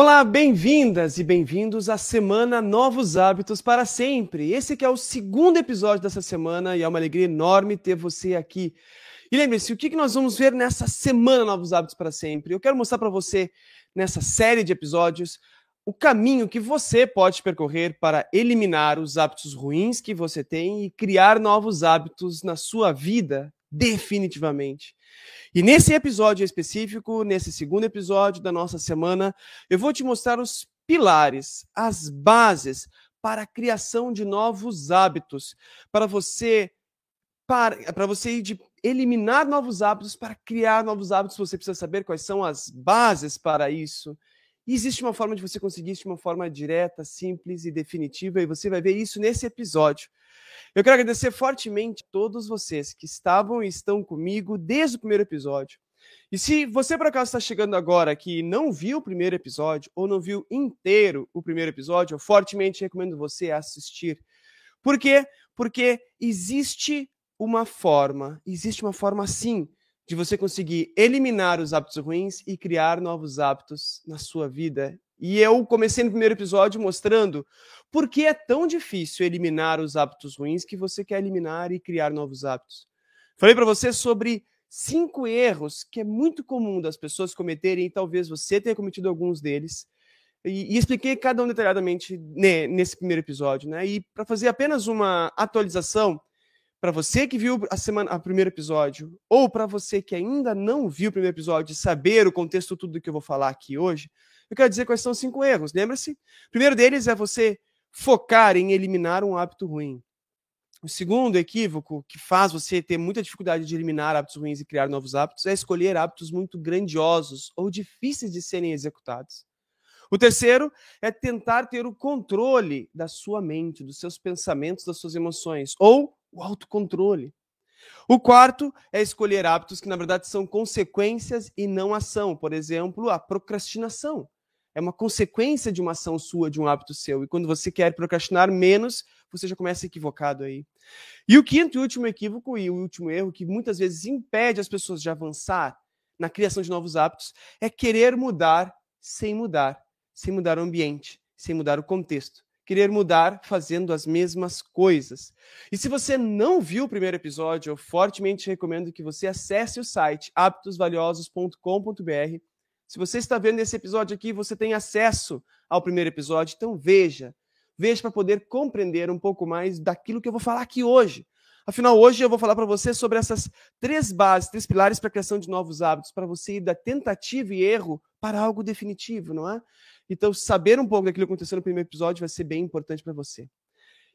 Olá, bem-vindas e bem-vindos à semana Novos Hábitos para Sempre. Esse que é o segundo episódio dessa semana e é uma alegria enorme ter você aqui. E lembre-se, o que nós vamos ver nessa semana Novos Hábitos para Sempre? Eu quero mostrar para você, nessa série de episódios, o caminho que você pode percorrer para eliminar os hábitos ruins que você tem e criar novos hábitos na sua vida, definitivamente. E nesse episódio específico, nesse segundo episódio da nossa semana, eu vou te mostrar os pilares, as bases para a criação de novos hábitos, para você para, para você de eliminar novos hábitos para criar novos hábitos, você precisa saber quais são as bases para isso. Existe uma forma de você conseguir isso de uma forma direta, simples e definitiva, e você vai ver isso nesse episódio. Eu quero agradecer fortemente a todos vocês que estavam e estão comigo desde o primeiro episódio. E se você por acaso está chegando agora que não viu o primeiro episódio ou não viu inteiro o primeiro episódio, eu fortemente recomendo você assistir. Por quê? Porque existe uma forma, existe uma forma sim de você conseguir eliminar os hábitos ruins e criar novos hábitos na sua vida e eu comecei no primeiro episódio mostrando por que é tão difícil eliminar os hábitos ruins que você quer eliminar e criar novos hábitos. Falei para você sobre cinco erros que é muito comum das pessoas cometerem e talvez você tenha cometido alguns deles. E, e expliquei cada um detalhadamente né, nesse primeiro episódio, né? E para fazer apenas uma atualização para você que viu a semana, o primeiro episódio, ou para você que ainda não viu o primeiro episódio, saber o contexto tudo do que eu vou falar aqui hoje, eu quero dizer quais são os cinco erros. Lembra-se? O primeiro deles é você focar em eliminar um hábito ruim. O segundo equívoco que faz você ter muita dificuldade de eliminar hábitos ruins e criar novos hábitos é escolher hábitos muito grandiosos ou difíceis de serem executados. O terceiro é tentar ter o controle da sua mente, dos seus pensamentos, das suas emoções, ou o autocontrole. O quarto é escolher hábitos que, na verdade, são consequências e não ação. Por exemplo, a procrastinação é uma consequência de uma ação sua, de um hábito seu. E quando você quer procrastinar menos, você já começa equivocado aí. E o quinto e último equívoco e o último erro que muitas vezes impede as pessoas de avançar na criação de novos hábitos é querer mudar sem mudar, sem mudar o ambiente, sem mudar o contexto. Querer mudar fazendo as mesmas coisas. E se você não viu o primeiro episódio, eu fortemente recomendo que você acesse o site hábitosvaliosos.com.br se você está vendo esse episódio aqui, você tem acesso ao primeiro episódio, então veja. Veja para poder compreender um pouco mais daquilo que eu vou falar aqui hoje. Afinal, hoje eu vou falar para você sobre essas três bases, três pilares para a criação de novos hábitos, para você ir da tentativa e erro para algo definitivo, não é? Então, saber um pouco daquilo que aconteceu no primeiro episódio vai ser bem importante para você.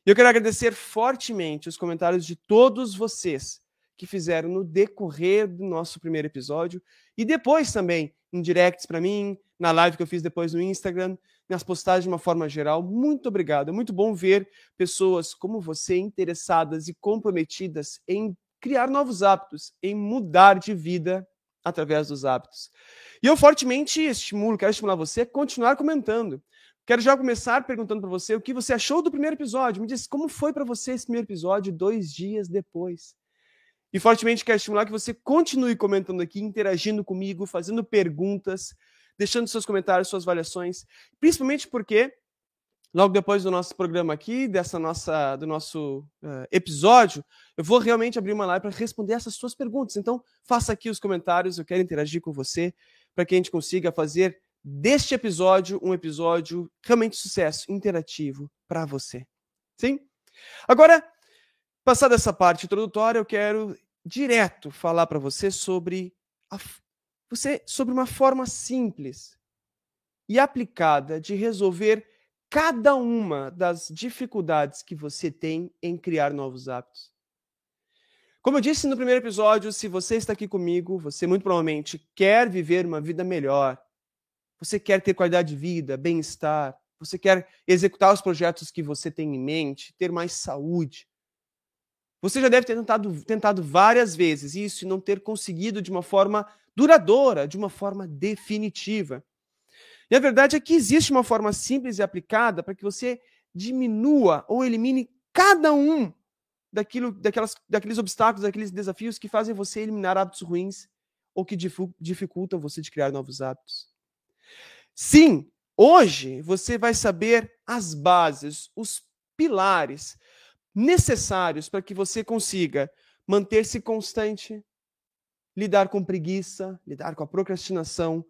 Eu quero agradecer fortemente os comentários de todos vocês que fizeram no decorrer do nosso primeiro episódio e depois também em directs para mim, na live que eu fiz depois no Instagram, nas postagens de uma forma geral. Muito obrigado. É muito bom ver pessoas como você interessadas e comprometidas em criar novos hábitos, em mudar de vida através dos hábitos. E eu fortemente estimulo, quero estimular você a continuar comentando. Quero já começar perguntando para você o que você achou do primeiro episódio. Me diz como foi para você esse primeiro episódio dois dias depois. E fortemente quero estimular que você continue comentando aqui, interagindo comigo, fazendo perguntas, deixando seus comentários, suas avaliações, principalmente porque logo depois do nosso programa aqui, dessa nossa do nosso uh, episódio, eu vou realmente abrir uma live para responder essas suas perguntas. Então, faça aqui os comentários, eu quero interagir com você para que a gente consiga fazer deste episódio um episódio realmente sucesso, interativo para você. Sim? Agora, passada essa parte introdutória, eu quero direto falar para você sobre a, você sobre uma forma simples e aplicada de resolver cada uma das dificuldades que você tem em criar novos hábitos. Como eu disse no primeiro episódio, se você está aqui comigo, você muito provavelmente quer viver uma vida melhor. Você quer ter qualidade de vida, bem-estar, você quer executar os projetos que você tem em mente, ter mais saúde. Você já deve ter tentado, tentado várias vezes isso e não ter conseguido de uma forma duradoura, de uma forma definitiva. E a verdade é que existe uma forma simples e aplicada para que você diminua ou elimine cada um daquilo, daquelas, daqueles obstáculos, daqueles desafios que fazem você eliminar hábitos ruins ou que dificultam você de criar novos hábitos. Sim, Hoje você vai saber as bases, os pilares necessários para que você consiga manter-se constante, lidar com preguiça, lidar com a procrastinação,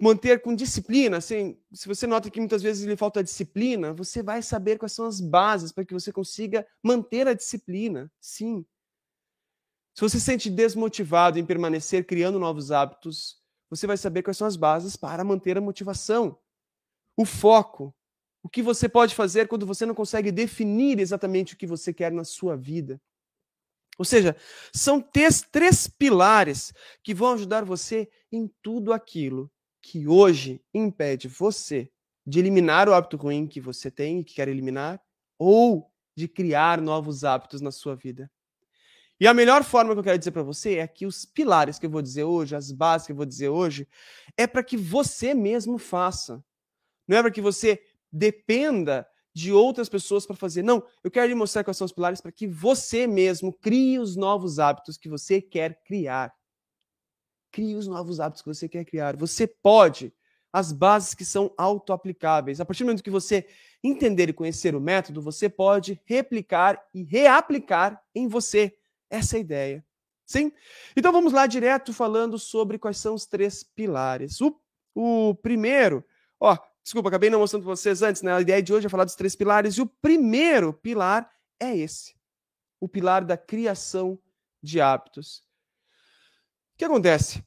manter com disciplina. Assim, se você nota que muitas vezes lhe falta disciplina, você vai saber quais são as bases para que você consiga manter a disciplina. Sim. Se você se sente desmotivado em permanecer criando novos hábitos, você vai saber quais são as bases para manter a motivação, o foco, o que você pode fazer quando você não consegue definir exatamente o que você quer na sua vida. Ou seja, são três, três pilares que vão ajudar você em tudo aquilo que hoje impede você de eliminar o hábito ruim que você tem e que quer eliminar, ou de criar novos hábitos na sua vida. E a melhor forma que eu quero dizer para você é que os pilares que eu vou dizer hoje, as bases que eu vou dizer hoje, é para que você mesmo faça. Não é para que você dependa de outras pessoas para fazer. Não, eu quero lhe mostrar quais são os pilares para que você mesmo crie os novos hábitos que você quer criar. Crie os novos hábitos que você quer criar. Você pode. As bases que são auto-aplicáveis. A partir do momento que você entender e conhecer o método, você pode replicar e reaplicar em você. Essa ideia. Sim? Então vamos lá direto falando sobre quais são os três pilares. O, o primeiro, ó, desculpa, acabei não mostrando para vocês antes, né? A ideia de hoje é falar dos três pilares. E o primeiro pilar é esse: o pilar da criação de hábitos que acontece?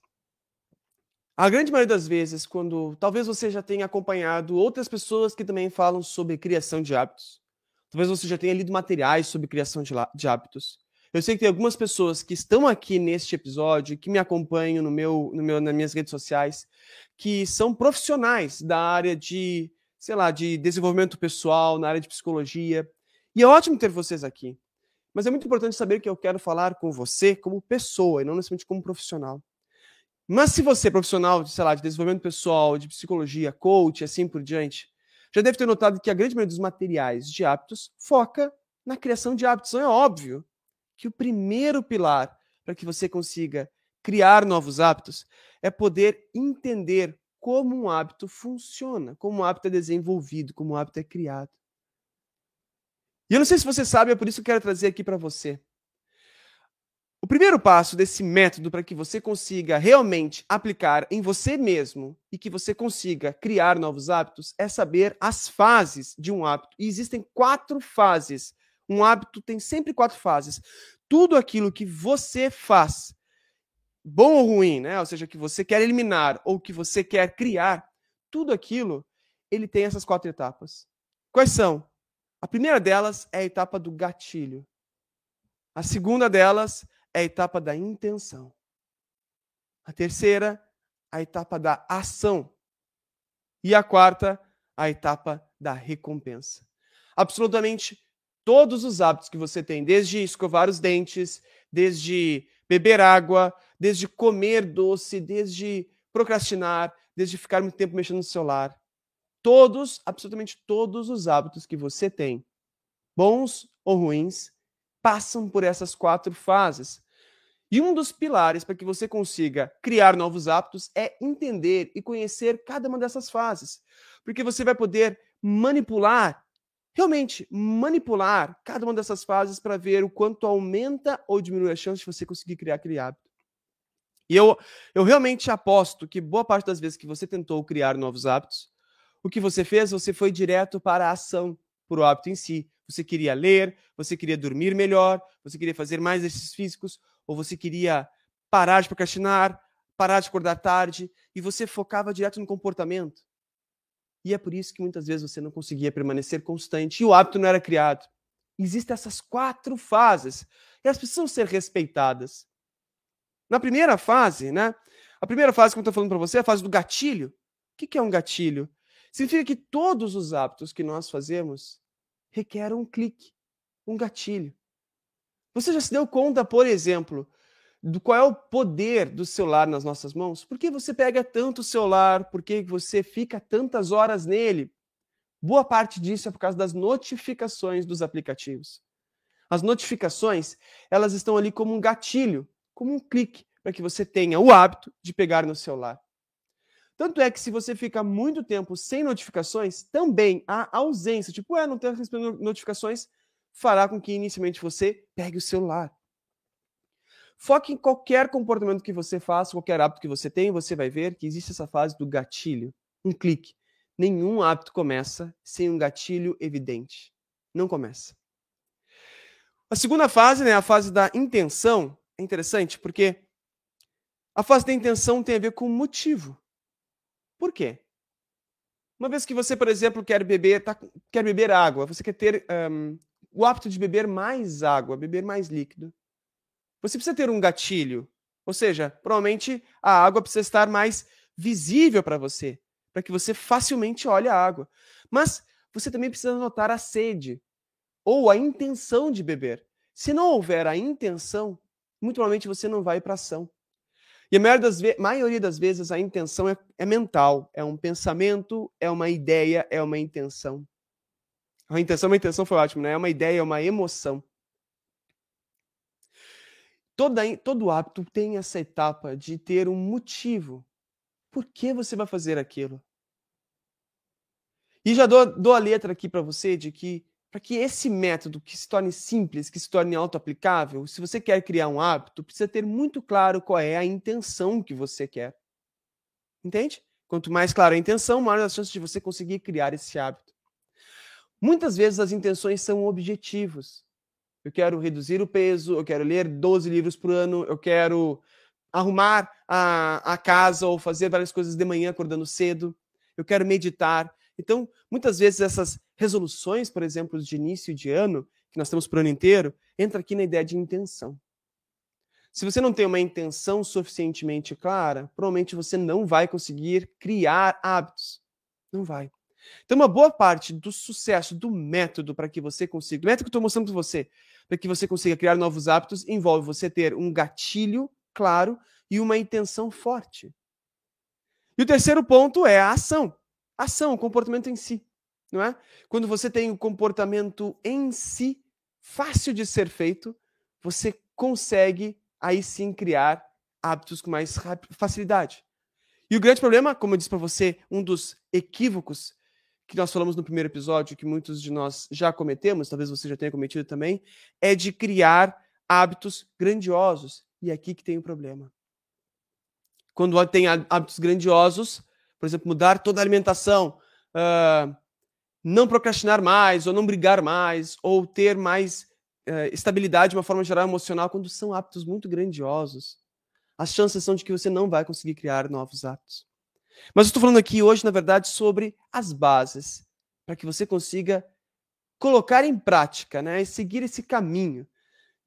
A grande maioria das vezes, quando talvez você já tenha acompanhado outras pessoas que também falam sobre criação de hábitos, talvez você já tenha lido materiais sobre criação de, de hábitos. Eu sei que tem algumas pessoas que estão aqui neste episódio, que me acompanham no meu, no meu, nas minhas redes sociais, que são profissionais da área de, sei lá, de desenvolvimento pessoal, na área de psicologia. E é ótimo ter vocês aqui. Mas é muito importante saber que eu quero falar com você como pessoa e não necessariamente como profissional. Mas se você é profissional, sei lá, de desenvolvimento pessoal, de psicologia, coach, assim por diante, já deve ter notado que a grande maioria dos materiais de hábitos foca na criação de hábitos. Então é óbvio que o primeiro pilar para que você consiga criar novos hábitos é poder entender como um hábito funciona, como um hábito é desenvolvido, como um hábito é criado. E eu não sei se você sabe, é por isso que eu quero trazer aqui para você. O primeiro passo desse método para que você consiga realmente aplicar em você mesmo e que você consiga criar novos hábitos é saber as fases de um hábito. E existem quatro fases. Um hábito tem sempre quatro fases. Tudo aquilo que você faz, bom ou ruim, né? Ou seja, que você quer eliminar ou que você quer criar, tudo aquilo, ele tem essas quatro etapas. Quais são? A primeira delas é a etapa do gatilho. A segunda delas é a etapa da intenção. A terceira, a etapa da ação. E a quarta, a etapa da recompensa. Absolutamente todos os hábitos que você tem, desde escovar os dentes, desde beber água, desde comer doce, desde procrastinar, desde ficar muito tempo mexendo no celular, todos, absolutamente todos os hábitos que você tem, bons ou ruins, passam por essas quatro fases. E um dos pilares para que você consiga criar novos hábitos é entender e conhecer cada uma dessas fases. Porque você vai poder manipular, realmente manipular cada uma dessas fases para ver o quanto aumenta ou diminui a chance de você conseguir criar aquele hábito. E eu, eu realmente aposto que boa parte das vezes que você tentou criar novos hábitos, o que você fez? Você foi direto para a ação, por o hábito em si. Você queria ler, você queria dormir melhor, você queria fazer mais exercícios físicos, ou você queria parar de procrastinar, parar de acordar tarde, e você focava direto no comportamento. E é por isso que muitas vezes você não conseguia permanecer constante e o hábito não era criado. Existem essas quatro fases e elas precisam ser respeitadas. Na primeira fase, né? A primeira fase que eu estou falando para você é a fase do gatilho. O que é um gatilho? Significa que todos os hábitos que nós fazemos requerem um clique, um gatilho. Você já se deu conta, por exemplo, do qual é o poder do celular nas nossas mãos? Por que você pega tanto o celular? Por que você fica tantas horas nele? Boa parte disso é por causa das notificações dos aplicativos. As notificações, elas estão ali como um gatilho, como um clique, para que você tenha o hábito de pegar no celular. Tanto é que se você fica muito tempo sem notificações, também a ausência, tipo, é, não recebendo notificações, fará com que inicialmente você pegue o celular. Foque em qualquer comportamento que você faça, qualquer hábito que você tem, você vai ver que existe essa fase do gatilho, um clique. Nenhum hábito começa sem um gatilho evidente. Não começa. A segunda fase, né, a fase da intenção, é interessante porque a fase da intenção tem a ver com o motivo. Por quê? Uma vez que você, por exemplo, quer beber, tá, quer beber água, você quer ter um, o hábito de beber mais água, beber mais líquido, você precisa ter um gatilho. Ou seja, provavelmente a água precisa estar mais visível para você, para que você facilmente olhe a água. Mas você também precisa notar a sede ou a intenção de beber. Se não houver a intenção, muito provavelmente você não vai para ação. E a maioria das, maioria das, vezes a intenção é, é mental, é um pensamento, é uma ideia, é uma intenção. A intenção, uma intenção foi ótimo, né? É uma ideia, é uma emoção. Toda, todo hábito tem essa etapa de ter um motivo. Por que você vai fazer aquilo? E já dou, dou a letra aqui para você de que para que esse método que se torne simples, que se torne auto-aplicável, se você quer criar um hábito, precisa ter muito claro qual é a intenção que você quer. Entende? Quanto mais clara a intenção, maior as chances de você conseguir criar esse hábito. Muitas vezes as intenções são objetivos. Eu quero reduzir o peso, eu quero ler 12 livros por ano, eu quero arrumar a, a casa ou fazer várias coisas de manhã acordando cedo, eu quero meditar, então, muitas vezes essas resoluções, por exemplo, de início de ano, que nós temos para o ano inteiro, entra aqui na ideia de intenção. Se você não tem uma intenção suficientemente clara, provavelmente você não vai conseguir criar hábitos. Não vai. Então, uma boa parte do sucesso do método para que você consiga, do método que eu estou mostrando para você, para que você consiga criar novos hábitos, envolve você ter um gatilho claro e uma intenção forte. E o terceiro ponto é a ação ação, o comportamento em si, não é? Quando você tem o comportamento em si fácil de ser feito, você consegue aí sim criar hábitos com mais facilidade. E o grande problema, como eu disse para você, um dos equívocos que nós falamos no primeiro episódio, que muitos de nós já cometemos, talvez você já tenha cometido também, é de criar hábitos grandiosos. E é aqui que tem o problema. Quando tem hábitos grandiosos, por exemplo, mudar toda a alimentação, uh, não procrastinar mais, ou não brigar mais, ou ter mais uh, estabilidade de uma forma geral emocional, quando são hábitos muito grandiosos, as chances são de que você não vai conseguir criar novos hábitos. Mas eu estou falando aqui hoje, na verdade, sobre as bases, para que você consiga colocar em prática, né, e seguir esse caminho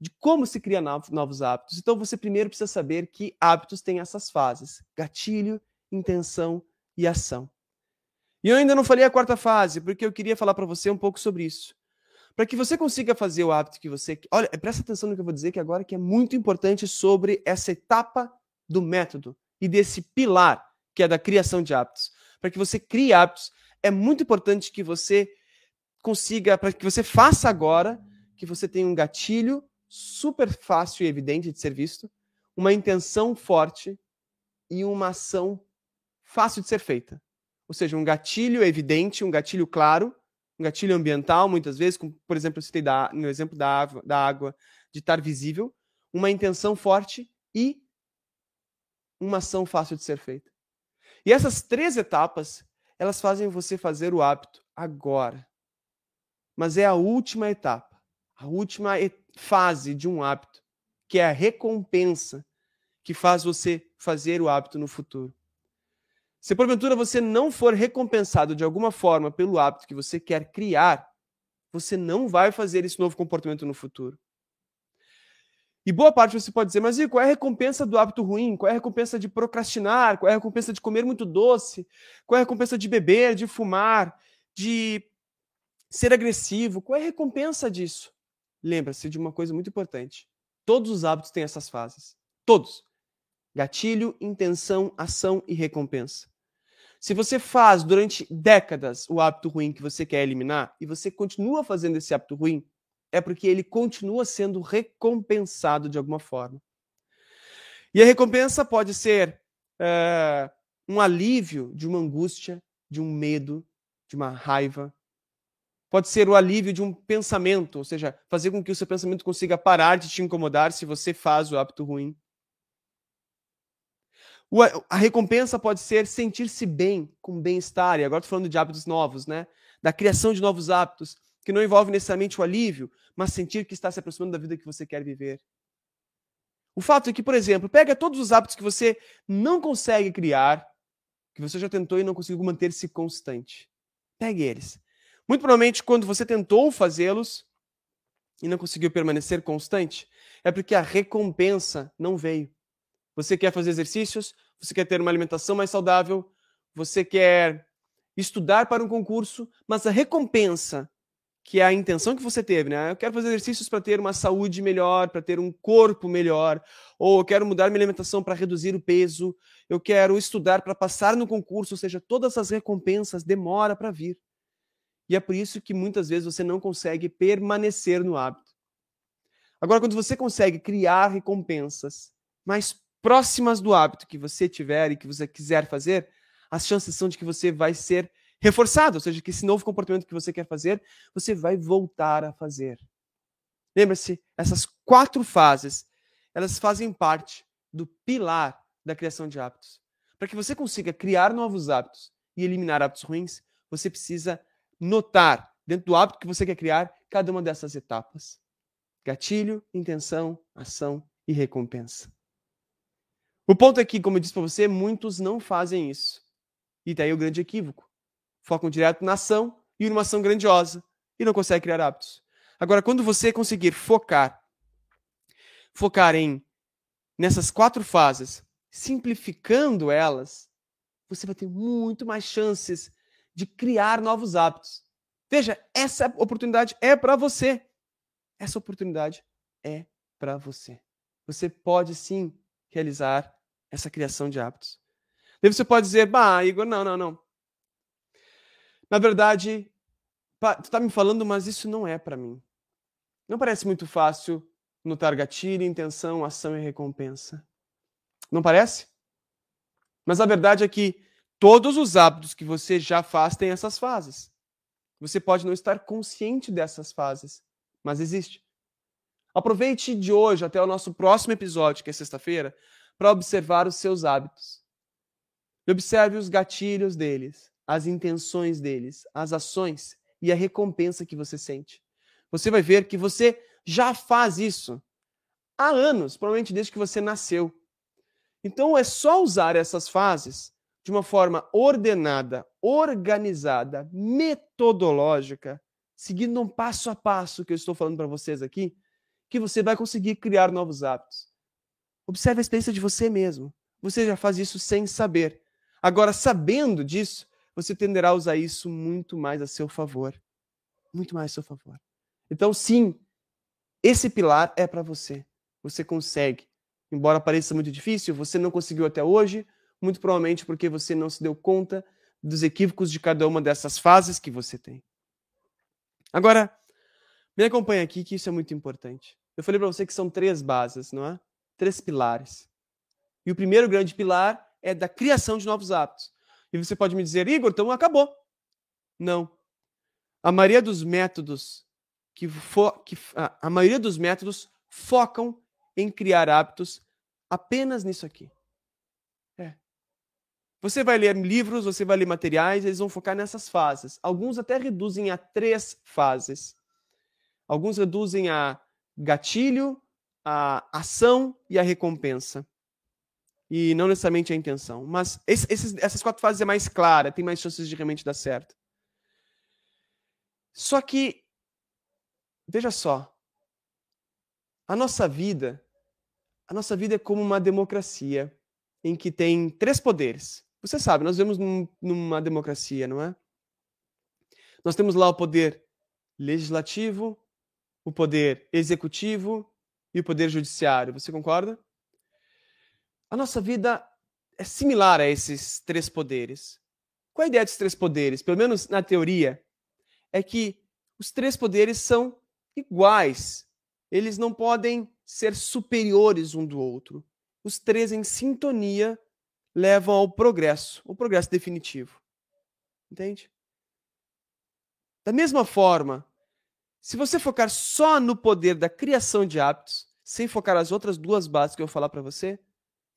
de como se cria novos hábitos. Então você primeiro precisa saber que hábitos têm essas fases: gatilho, intenção e ação. E eu ainda não falei a quarta fase, porque eu queria falar para você um pouco sobre isso. Para que você consiga fazer o hábito que você. Olha, presta atenção no que eu vou dizer que agora que é muito importante sobre essa etapa do método e desse pilar que é da criação de hábitos. Para que você crie hábitos, é muito importante que você consiga, para que você faça agora, que você tenha um gatilho super fácil e evidente de ser visto, uma intenção forte e uma ação fácil de ser feita. Ou seja, um gatilho evidente, um gatilho claro, um gatilho ambiental, muitas vezes, como, por exemplo, eu citei da, no exemplo da água, da água, de estar visível, uma intenção forte e uma ação fácil de ser feita. E essas três etapas, elas fazem você fazer o hábito agora. Mas é a última etapa, a última fase de um hábito, que é a recompensa que faz você fazer o hábito no futuro. Se porventura você não for recompensado de alguma forma pelo hábito que você quer criar, você não vai fazer esse novo comportamento no futuro. E boa parte você pode dizer, mas e qual é a recompensa do hábito ruim? Qual é a recompensa de procrastinar? Qual é a recompensa de comer muito doce? Qual é a recompensa de beber, de fumar, de ser agressivo? Qual é a recompensa disso? Lembra-se de uma coisa muito importante. Todos os hábitos têm essas fases. Todos. Gatilho, intenção, ação e recompensa. Se você faz durante décadas o hábito ruim que você quer eliminar e você continua fazendo esse hábito ruim, é porque ele continua sendo recompensado de alguma forma. E a recompensa pode ser uh, um alívio de uma angústia, de um medo, de uma raiva. Pode ser o alívio de um pensamento, ou seja, fazer com que o seu pensamento consiga parar de te incomodar se você faz o hábito ruim. A recompensa pode ser sentir-se bem, com bem-estar. E agora estou falando de hábitos novos, né? Da criação de novos hábitos, que não envolve necessariamente o alívio, mas sentir que está se aproximando da vida que você quer viver. O fato é que, por exemplo, pega todos os hábitos que você não consegue criar, que você já tentou e não conseguiu manter-se constante. Pegue eles. Muito provavelmente, quando você tentou fazê-los e não conseguiu permanecer constante, é porque a recompensa não veio. Você quer fazer exercícios, você quer ter uma alimentação mais saudável, você quer estudar para um concurso, mas a recompensa, que é a intenção que você teve, né? Eu quero fazer exercícios para ter uma saúde melhor, para ter um corpo melhor, ou eu quero mudar minha alimentação para reduzir o peso, eu quero estudar para passar no concurso, ou seja, todas as recompensas demora para vir. E é por isso que muitas vezes você não consegue permanecer no hábito. Agora, quando você consegue criar recompensas mais próximas do hábito que você tiver e que você quiser fazer, as chances são de que você vai ser reforçado, ou seja, que esse novo comportamento que você quer fazer, você vai voltar a fazer. Lembre-se, essas quatro fases, elas fazem parte do pilar da criação de hábitos. Para que você consiga criar novos hábitos e eliminar hábitos ruins, você precisa notar, dentro do hábito que você quer criar, cada uma dessas etapas: gatilho, intenção, ação e recompensa. O ponto é que, como eu disse para você, muitos não fazem isso. E daí o grande equívoco. Focam direto na ação e numa ação grandiosa e não conseguem criar hábitos. Agora, quando você conseguir focar, focar em nessas quatro fases, simplificando elas, você vai ter muito mais chances de criar novos hábitos. Veja, essa oportunidade é para você. Essa oportunidade é para você. Você pode sim realizar essa criação de hábitos. Daí você pode dizer, bah, Igor, não, não, não. Na verdade, tu está me falando, mas isso não é para mim. Não parece muito fácil notar gatilho, intenção, ação e recompensa. Não parece? Mas a verdade é que todos os hábitos que você já faz têm essas fases. Você pode não estar consciente dessas fases, mas existe. Aproveite de hoje até o nosso próximo episódio, que é sexta-feira, para observar os seus hábitos. Observe os gatilhos deles, as intenções deles, as ações e a recompensa que você sente. Você vai ver que você já faz isso há anos, provavelmente desde que você nasceu. Então é só usar essas fases de uma forma ordenada, organizada, metodológica, seguindo um passo a passo que eu estou falando para vocês aqui, que você vai conseguir criar novos hábitos. Observe a experiência de você mesmo. Você já faz isso sem saber. Agora, sabendo disso, você tenderá a usar isso muito mais a seu favor. Muito mais a seu favor. Então, sim, esse pilar é para você. Você consegue. Embora pareça muito difícil, você não conseguiu até hoje, muito provavelmente porque você não se deu conta dos equívocos de cada uma dessas fases que você tem. Agora, me acompanha aqui que isso é muito importante. Eu falei para você que são três bases, não é? três pilares. E o primeiro grande pilar é da criação de novos hábitos. E você pode me dizer, Igor, então acabou. Não. A maioria dos métodos que, fo que a maioria dos métodos focam em criar hábitos apenas nisso aqui. É. Você vai ler livros, você vai ler materiais, eles vão focar nessas fases. Alguns até reduzem a três fases. Alguns reduzem a gatilho, a ação e a recompensa. E não necessariamente a intenção. Mas esses, essas quatro fases é mais clara, tem mais chances de realmente dar certo. Só que, veja só, a nossa vida, a nossa vida é como uma democracia em que tem três poderes. Você sabe, nós vivemos num, numa democracia, não é? Nós temos lá o poder legislativo, o poder executivo e o poder judiciário. Você concorda? A nossa vida é similar a esses três poderes. Qual a ideia desses três poderes? Pelo menos na teoria, é que os três poderes são iguais. Eles não podem ser superiores um do outro. Os três em sintonia levam ao progresso, o progresso definitivo. Entende? Da mesma forma, se você focar só no poder da criação de hábitos, sem focar as outras duas bases que eu vou falar para você,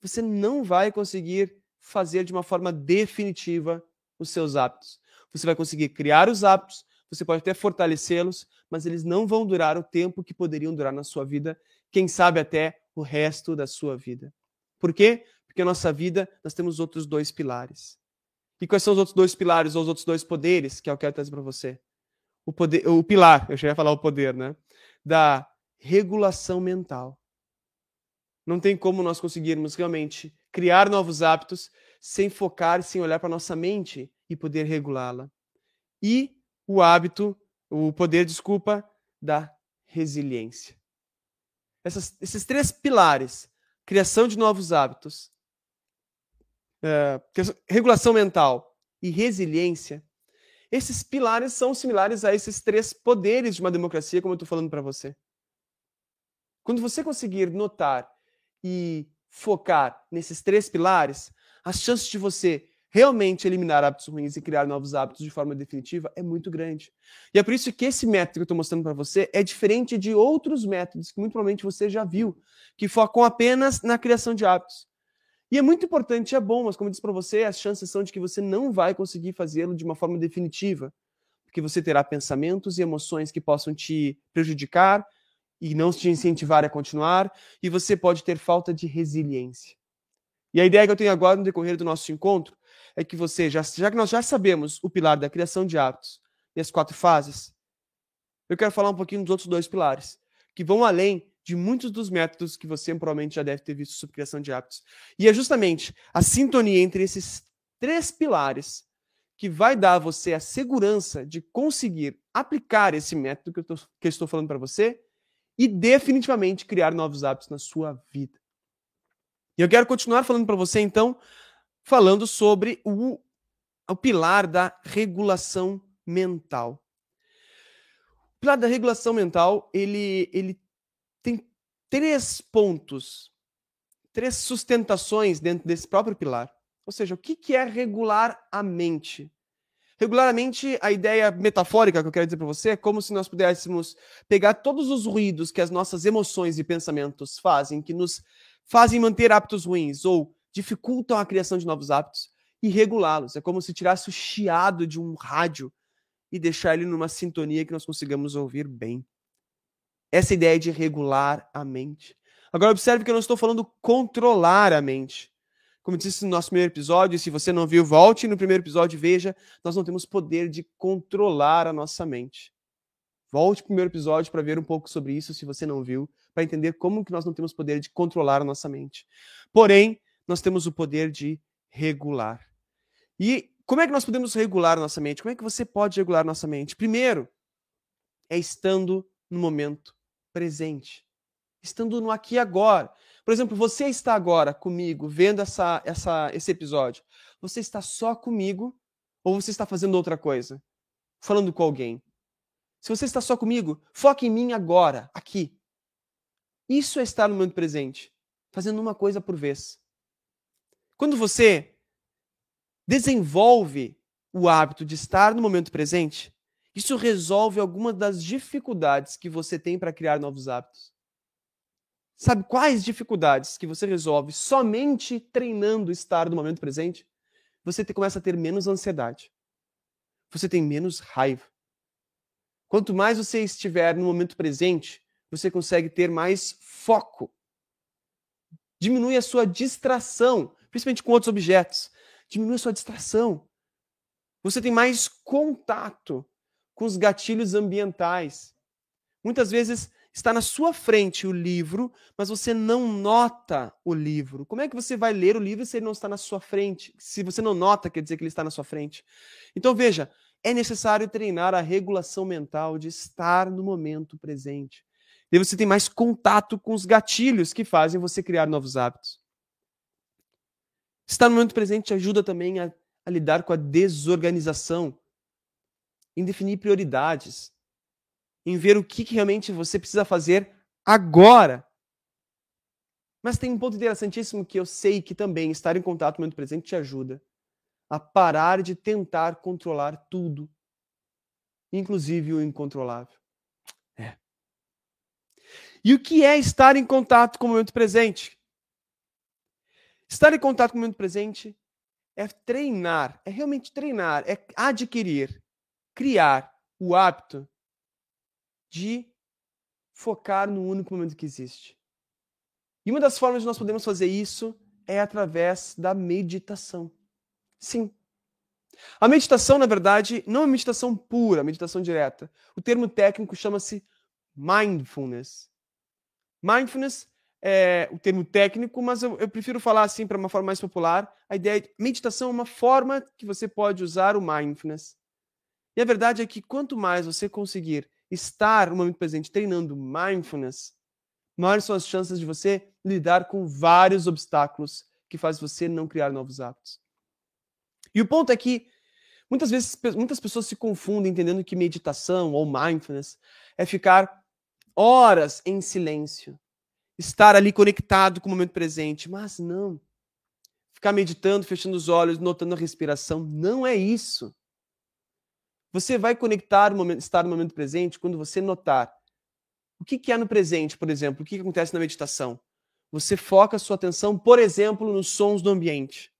você não vai conseguir fazer de uma forma definitiva os seus hábitos. Você vai conseguir criar os hábitos, você pode até fortalecê-los, mas eles não vão durar o tempo que poderiam durar na sua vida, quem sabe até o resto da sua vida. Por quê? Porque a nossa vida nós temos outros dois pilares. E quais são os outros dois pilares ou os outros dois poderes que eu quero trazer para você? O, poder, o pilar, eu já ia falar o poder, né? Da regulação mental. Não tem como nós conseguirmos realmente criar novos hábitos sem focar, sem olhar para nossa mente e poder regulá-la. E o hábito, o poder, desculpa, da resiliência. Essas, esses três pilares, criação de novos hábitos, é, regulação mental e resiliência, esses pilares são similares a esses três poderes de uma democracia, como eu estou falando para você. Quando você conseguir notar e focar nesses três pilares, as chances de você realmente eliminar hábitos ruins e criar novos hábitos de forma definitiva é muito grande. E é por isso que esse método que eu estou mostrando para você é diferente de outros métodos que muito provavelmente você já viu, que focam apenas na criação de hábitos. E é muito importante, é bom, mas como eu disse para você, as chances são de que você não vai conseguir fazê-lo de uma forma definitiva, porque você terá pensamentos e emoções que possam te prejudicar e não te incentivar a continuar, e você pode ter falta de resiliência. E a ideia que eu tenho agora no decorrer do nosso encontro é que você, já, já que nós já sabemos o pilar da criação de hábitos e as quatro fases, eu quero falar um pouquinho dos outros dois pilares, que vão além de muitos dos métodos que você provavelmente já deve ter visto sobre criação de hábitos. E é justamente a sintonia entre esses três pilares que vai dar a você a segurança de conseguir aplicar esse método que eu, tô, que eu estou falando para você e definitivamente criar novos hábitos na sua vida. E eu quero continuar falando para você, então, falando sobre o, o pilar da regulação mental. O pilar da regulação mental, ele, ele tem três pontos, três sustentações dentro desse próprio pilar. Ou seja, o que, é regular a mente? Regularmente, a ideia metafórica que eu quero dizer para você é como se nós pudéssemos pegar todos os ruídos que as nossas emoções e pensamentos fazem, que nos fazem manter hábitos ruins ou dificultam a criação de novos hábitos, e regulá-los. É como se tirasse o chiado de um rádio e deixar ele numa sintonia que nós consigamos ouvir bem. Essa ideia de regular a mente. Agora, observe que eu não estou falando controlar a mente. Como disse no nosso primeiro episódio, se você não viu, volte no primeiro episódio e veja, nós não temos poder de controlar a nossa mente. Volte para o primeiro episódio para ver um pouco sobre isso, se você não viu, para entender como que nós não temos poder de controlar a nossa mente. Porém, nós temos o poder de regular. E como é que nós podemos regular a nossa mente? Como é que você pode regular a nossa mente? Primeiro, é estando no momento presente. Estando no aqui e agora. Por exemplo, você está agora comigo, vendo essa, essa, esse episódio. Você está só comigo ou você está fazendo outra coisa? Falando com alguém. Se você está só comigo, foque em mim agora, aqui. Isso é estar no momento presente, fazendo uma coisa por vez. Quando você desenvolve o hábito de estar no momento presente, isso resolve algumas das dificuldades que você tem para criar novos hábitos. Sabe quais dificuldades que você resolve somente treinando estar no momento presente? Você te, começa a ter menos ansiedade. Você tem menos raiva. Quanto mais você estiver no momento presente, você consegue ter mais foco. Diminui a sua distração, principalmente com outros objetos. Diminui a sua distração. Você tem mais contato com os gatilhos ambientais. Muitas vezes está na sua frente o livro, mas você não nota o livro. Como é que você vai ler o livro se ele não está na sua frente? Se você não nota, quer dizer que ele está na sua frente. Então veja, é necessário treinar a regulação mental de estar no momento presente. E você tem mais contato com os gatilhos que fazem você criar novos hábitos. Estar no momento presente ajuda também a, a lidar com a desorganização, em definir prioridades, em ver o que, que realmente você precisa fazer agora. Mas tem um ponto interessantíssimo que eu sei que também estar em contato com o momento presente te ajuda a parar de tentar controlar tudo, inclusive o incontrolável. É. E o que é estar em contato com o momento presente? Estar em contato com o momento presente é treinar, é realmente treinar, é adquirir, criar o hábito de focar no único momento que existe. E uma das formas de nós podemos fazer isso é através da meditação. Sim. A meditação, na verdade, não é meditação pura, meditação direta. O termo técnico chama-se mindfulness. Mindfulness é o termo técnico, mas eu, eu prefiro falar assim para uma forma mais popular. A ideia de meditação é uma forma que você pode usar o mindfulness. E a verdade é que quanto mais você conseguir estar no momento presente treinando mindfulness, maiores são as chances de você lidar com vários obstáculos que fazem você não criar novos hábitos. E o ponto é que muitas vezes muitas pessoas se confundem entendendo que meditação ou mindfulness é ficar horas em silêncio, estar ali conectado com o momento presente, mas não. Ficar meditando, fechando os olhos, notando a respiração, não é isso. Você vai conectar, momento, estar no momento presente quando você notar o que, que é no presente, por exemplo, o que, que acontece na meditação. Você foca a sua atenção, por exemplo, nos sons do ambiente,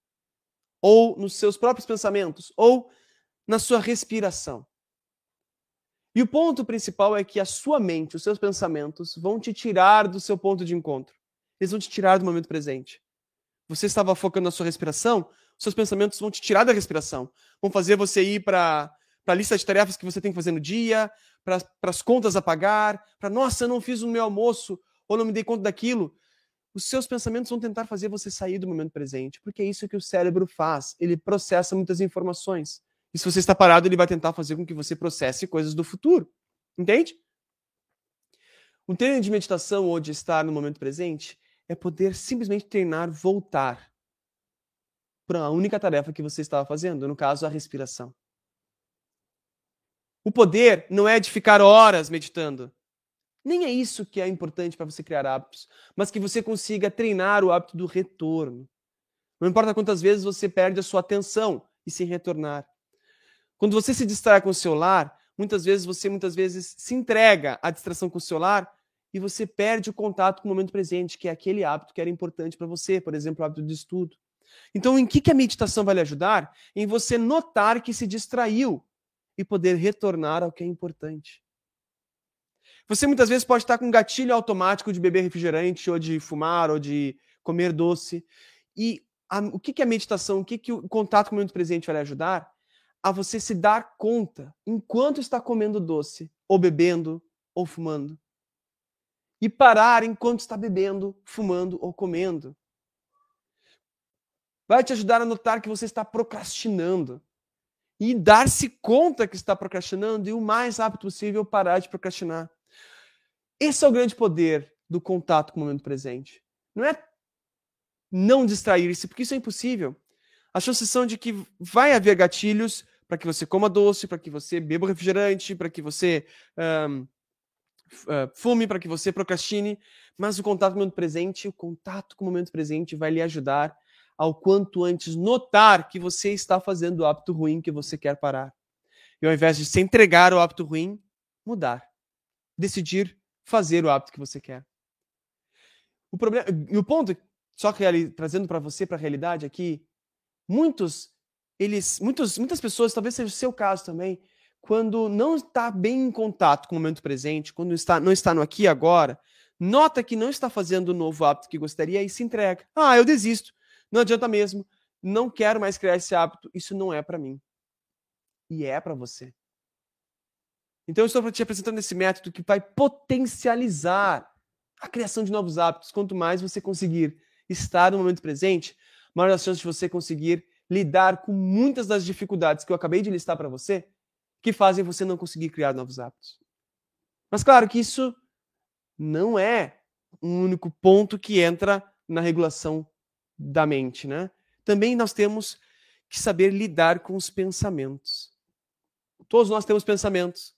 ou nos seus próprios pensamentos, ou na sua respiração. E o ponto principal é que a sua mente, os seus pensamentos, vão te tirar do seu ponto de encontro. Eles vão te tirar do momento presente. Você estava focando na sua respiração, seus pensamentos vão te tirar da respiração. Vão fazer você ir para para a lista de tarefas que você tem que fazer no dia, para as contas a pagar, para, nossa, eu não fiz o meu almoço, ou não me dei conta daquilo. Os seus pensamentos vão tentar fazer você sair do momento presente, porque é isso que o cérebro faz. Ele processa muitas informações. E se você está parado, ele vai tentar fazer com que você processe coisas do futuro. Entende? Um treino de meditação ou de estar no momento presente é poder simplesmente treinar voltar para a única tarefa que você estava fazendo, no caso, a respiração. O poder não é de ficar horas meditando. Nem é isso que é importante para você criar hábitos, mas que você consiga treinar o hábito do retorno. Não importa quantas vezes você perde a sua atenção e se retornar. Quando você se distrai com o celular, muitas vezes você muitas vezes se entrega à distração com o celular e você perde o contato com o momento presente, que é aquele hábito que era importante para você, por exemplo, o hábito de estudo. Então, em que, que a meditação vai lhe ajudar? Em você notar que se distraiu e poder retornar ao que é importante. Você muitas vezes pode estar com um gatilho automático de beber refrigerante, ou de fumar, ou de comer doce. E a, o que, que a meditação, o que, que o contato com o momento presente vai lhe ajudar? A você se dar conta enquanto está comendo doce, ou bebendo, ou fumando. E parar enquanto está bebendo, fumando ou comendo. Vai te ajudar a notar que você está procrastinando e dar-se conta que está procrastinando e o mais rápido possível parar de procrastinar. Esse é o grande poder do contato com o momento presente. Não é não distrair-se, porque isso é impossível. Chances são de que vai haver gatilhos para que você coma doce, para que você beba refrigerante, para que você um, ah, fume, para que você procrastine, mas o contato com o momento presente, o contato com o momento presente vai lhe ajudar ao quanto antes notar que você está fazendo o hábito ruim que você quer parar. E ao invés de se entregar ao hábito ruim, mudar. Decidir fazer o hábito que você quer. O problema, e o ponto, só que trazendo para você para a realidade aqui, muitos eles, muitos, muitas pessoas, talvez seja o seu caso também, quando não está bem em contato com o momento presente, quando está, não está no aqui e agora, nota que não está fazendo o novo hábito que gostaria e se entrega. Ah, eu desisto. Não adianta mesmo. Não quero mais criar esse hábito. Isso não é para mim. E é para você. Então eu estou te apresentando esse método que vai potencializar a criação de novos hábitos. Quanto mais você conseguir estar no momento presente, maior as chances de você conseguir lidar com muitas das dificuldades que eu acabei de listar para você, que fazem você não conseguir criar novos hábitos. Mas claro que isso não é um único ponto que entra na regulação da mente, né? Também nós temos que saber lidar com os pensamentos. Todos nós temos pensamentos.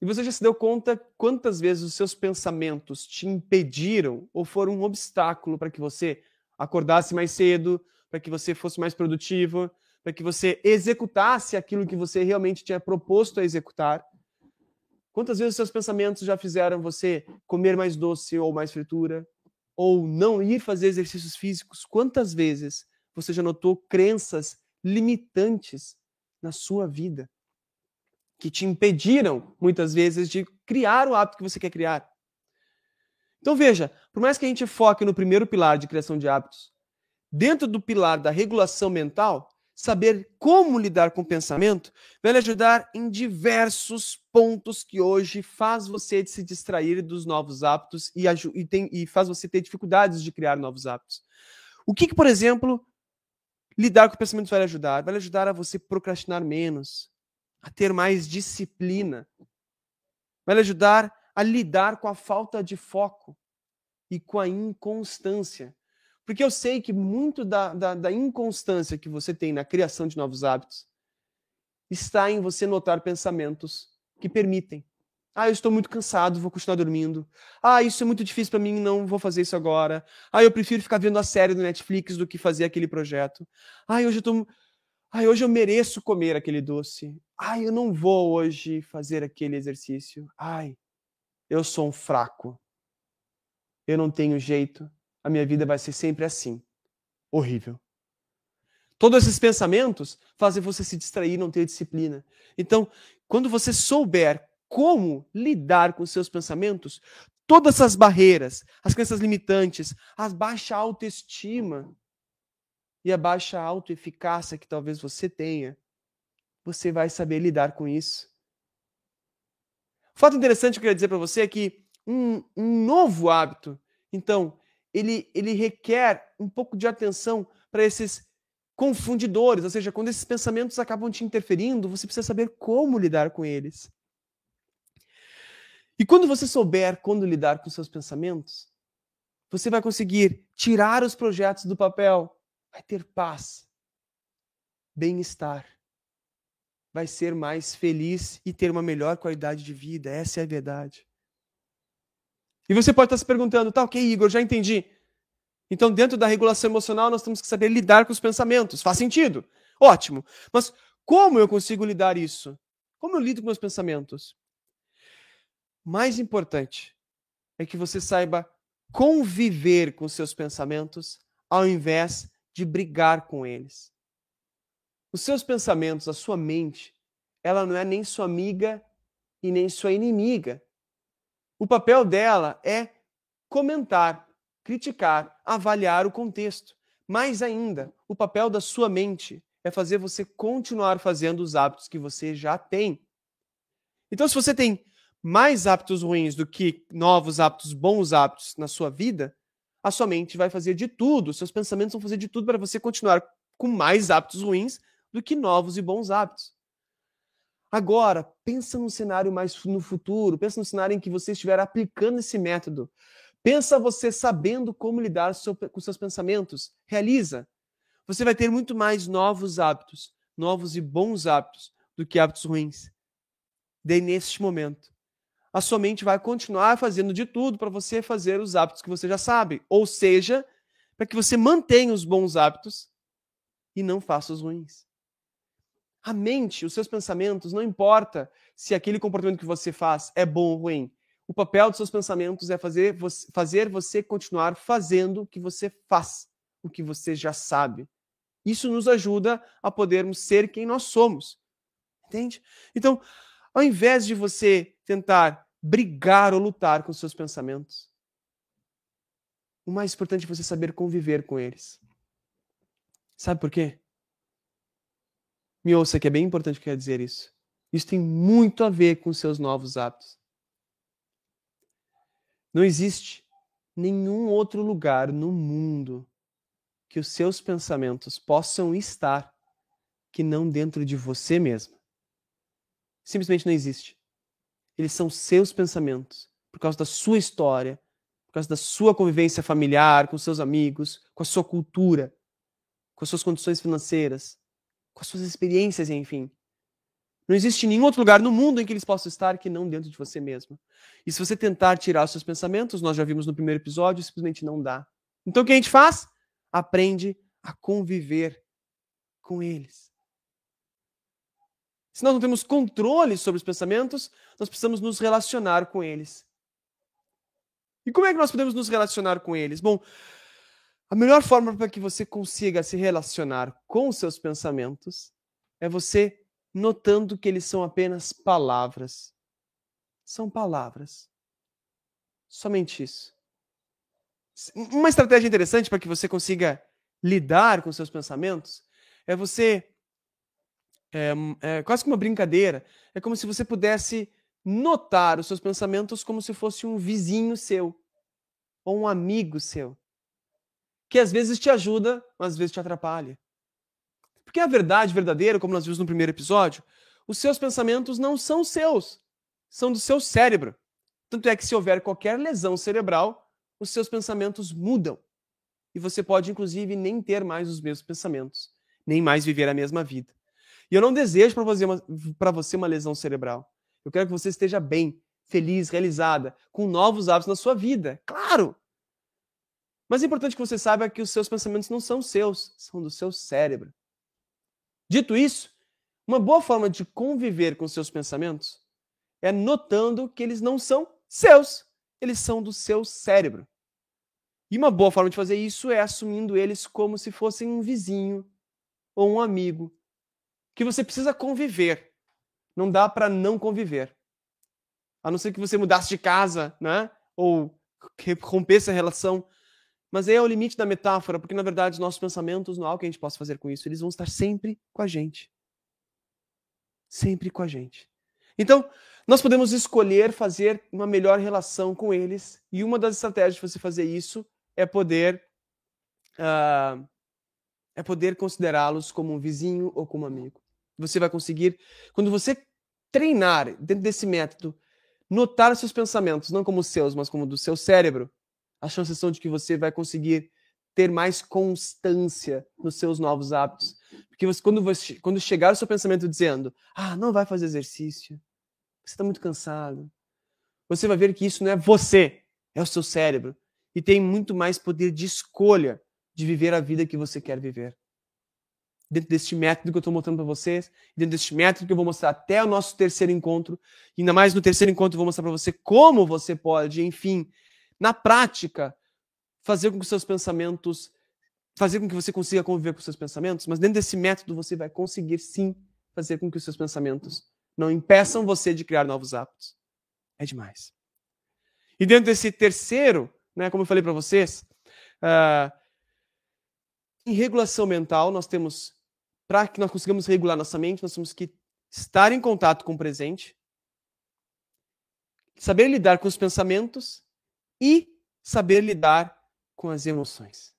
E você já se deu conta quantas vezes os seus pensamentos te impediram ou foram um obstáculo para que você acordasse mais cedo, para que você fosse mais produtivo, para que você executasse aquilo que você realmente tinha proposto a executar? Quantas vezes os seus pensamentos já fizeram você comer mais doce ou mais fritura? Ou não ir fazer exercícios físicos? Quantas vezes você já notou crenças limitantes na sua vida? que te impediram, muitas vezes, de criar o hábito que você quer criar. Então veja, por mais que a gente foque no primeiro pilar de criação de hábitos, dentro do pilar da regulação mental, saber como lidar com o pensamento vai lhe ajudar em diversos pontos que hoje faz você se distrair dos novos hábitos e, e, tem, e faz você ter dificuldades de criar novos hábitos. O que, que, por exemplo, lidar com o pensamento vai lhe ajudar? Vai lhe ajudar a você procrastinar menos, a ter mais disciplina. Vai lhe ajudar a lidar com a falta de foco e com a inconstância. Porque eu sei que muito da, da, da, inconstância que você tem na criação de novos hábitos está em você notar pensamentos que permitem. Ah, eu estou muito cansado, vou continuar dormindo. Ah, isso é muito difícil para mim, não vou fazer isso agora. Ah, eu prefiro ficar vendo a série do Netflix do que fazer aquele projeto. Ah, hoje eu estou Ai, hoje eu mereço comer aquele doce. Ai, eu não vou hoje fazer aquele exercício. Ai, eu sou um fraco. Eu não tenho jeito. A minha vida vai ser sempre assim. Horrível. Todos esses pensamentos fazem você se distrair não ter disciplina. Então, quando você souber como lidar com seus pensamentos, todas essas barreiras, as crenças limitantes, a baixa autoestima, e a baixa autoeficácia que talvez você tenha, você vai saber lidar com isso. Fato interessante que eu queria dizer para você é que um, um, novo hábito, então, ele, ele requer um pouco de atenção para esses confundidores, ou seja, quando esses pensamentos acabam te interferindo, você precisa saber como lidar com eles. E quando você souber como lidar com seus pensamentos, você vai conseguir tirar os projetos do papel vai ter paz, bem-estar, vai ser mais feliz e ter uma melhor qualidade de vida. Essa é a verdade. E você pode estar se perguntando, tá ok, Igor, já entendi. Então, dentro da regulação emocional, nós temos que saber lidar com os pensamentos. Faz sentido? Ótimo. Mas como eu consigo lidar isso? Como eu lido com meus pensamentos? Mais importante é que você saiba conviver com seus pensamentos ao invés de brigar com eles. Os seus pensamentos, a sua mente, ela não é nem sua amiga e nem sua inimiga. O papel dela é comentar, criticar, avaliar o contexto. Mais ainda, o papel da sua mente é fazer você continuar fazendo os hábitos que você já tem. Então, se você tem mais hábitos ruins do que novos hábitos, bons hábitos na sua vida, a sua mente vai fazer de tudo, seus pensamentos vão fazer de tudo para você continuar com mais hábitos ruins do que novos e bons hábitos. Agora, pensa num cenário mais no futuro, pensa no cenário em que você estiver aplicando esse método. Pensa você sabendo como lidar com seus pensamentos. Realiza. Você vai ter muito mais novos hábitos, novos e bons hábitos, do que hábitos ruins. Daí, neste momento, a sua mente vai continuar fazendo de tudo para você fazer os hábitos que você já sabe. Ou seja, para que você mantenha os bons hábitos e não faça os ruins. A mente, os seus pensamentos, não importa se aquele comportamento que você faz é bom ou ruim. O papel dos seus pensamentos é fazer você, fazer você continuar fazendo o que você faz, o que você já sabe. Isso nos ajuda a podermos ser quem nós somos. Entende? Então, ao invés de você tentar brigar ou lutar com seus pensamentos. O mais importante é você saber conviver com eles. Sabe por quê? Me ouça que é bem importante que eu quero dizer isso. Isso tem muito a ver com seus novos hábitos. Não existe nenhum outro lugar no mundo que os seus pensamentos possam estar que não dentro de você mesmo. Simplesmente não existe. Eles são seus pensamentos, por causa da sua história, por causa da sua convivência familiar, com seus amigos, com a sua cultura, com as suas condições financeiras, com as suas experiências, enfim. Não existe nenhum outro lugar no mundo em que eles possam estar que não dentro de você mesmo. E se você tentar tirar os seus pensamentos, nós já vimos no primeiro episódio, simplesmente não dá. Então o que a gente faz? Aprende a conviver com eles. Se nós não temos controle sobre os pensamentos, nós precisamos nos relacionar com eles. E como é que nós podemos nos relacionar com eles? Bom, a melhor forma para que você consiga se relacionar com os seus pensamentos é você notando que eles são apenas palavras. São palavras. Somente isso. Uma estratégia interessante para que você consiga lidar com seus pensamentos é você. É, é, quase que uma brincadeira. É como se você pudesse notar os seus pensamentos como se fosse um vizinho seu ou um amigo seu, que às vezes te ajuda, mas às vezes te atrapalha. Porque a verdade verdadeira, como nós vimos no primeiro episódio, os seus pensamentos não são seus, são do seu cérebro. Tanto é que se houver qualquer lesão cerebral, os seus pensamentos mudam. E você pode, inclusive, nem ter mais os mesmos pensamentos, nem mais viver a mesma vida. E eu não desejo para você, você uma lesão cerebral. Eu quero que você esteja bem, feliz, realizada, com novos hábitos na sua vida. Claro! Mas é importante que você saiba que os seus pensamentos não são seus, são do seu cérebro. Dito isso, uma boa forma de conviver com seus pensamentos é notando que eles não são seus, eles são do seu cérebro. E uma boa forma de fazer isso é assumindo eles como se fossem um vizinho ou um amigo que você precisa conviver. Não dá para não conviver. A não ser que você mudasse de casa, né? Ou rompesse a relação. Mas aí é o limite da metáfora, porque na verdade os nossos pensamentos não há o que a gente possa fazer com isso. Eles vão estar sempre com a gente. Sempre com a gente. Então, nós podemos escolher fazer uma melhor relação com eles, e uma das estratégias de você fazer isso é poder uh, é poder considerá-los como um vizinho ou como um amigo. Você vai conseguir, quando você treinar dentro desse método, notar seus pensamentos, não como os seus, mas como do seu cérebro, a chances são de que você vai conseguir ter mais constância nos seus novos hábitos. Porque você, quando, você, quando chegar o seu pensamento dizendo, ah, não vai fazer exercício, você está muito cansado. Você vai ver que isso não é você, é o seu cérebro. E tem muito mais poder de escolha de viver a vida que você quer viver. Dentro deste método que eu estou mostrando para vocês, dentro deste método que eu vou mostrar até o nosso terceiro encontro, ainda mais no terceiro encontro eu vou mostrar para você como você pode, enfim, na prática, fazer com que seus pensamentos, fazer com que você consiga conviver com seus pensamentos, mas dentro desse método você vai conseguir sim fazer com que os seus pensamentos não impeçam você de criar novos hábitos. É demais. E dentro desse terceiro, né, como eu falei para vocês, uh, em regulação mental, nós temos, para que nós consigamos regular nossa mente, nós temos que estar em contato com o presente, saber lidar com os pensamentos e saber lidar com as emoções.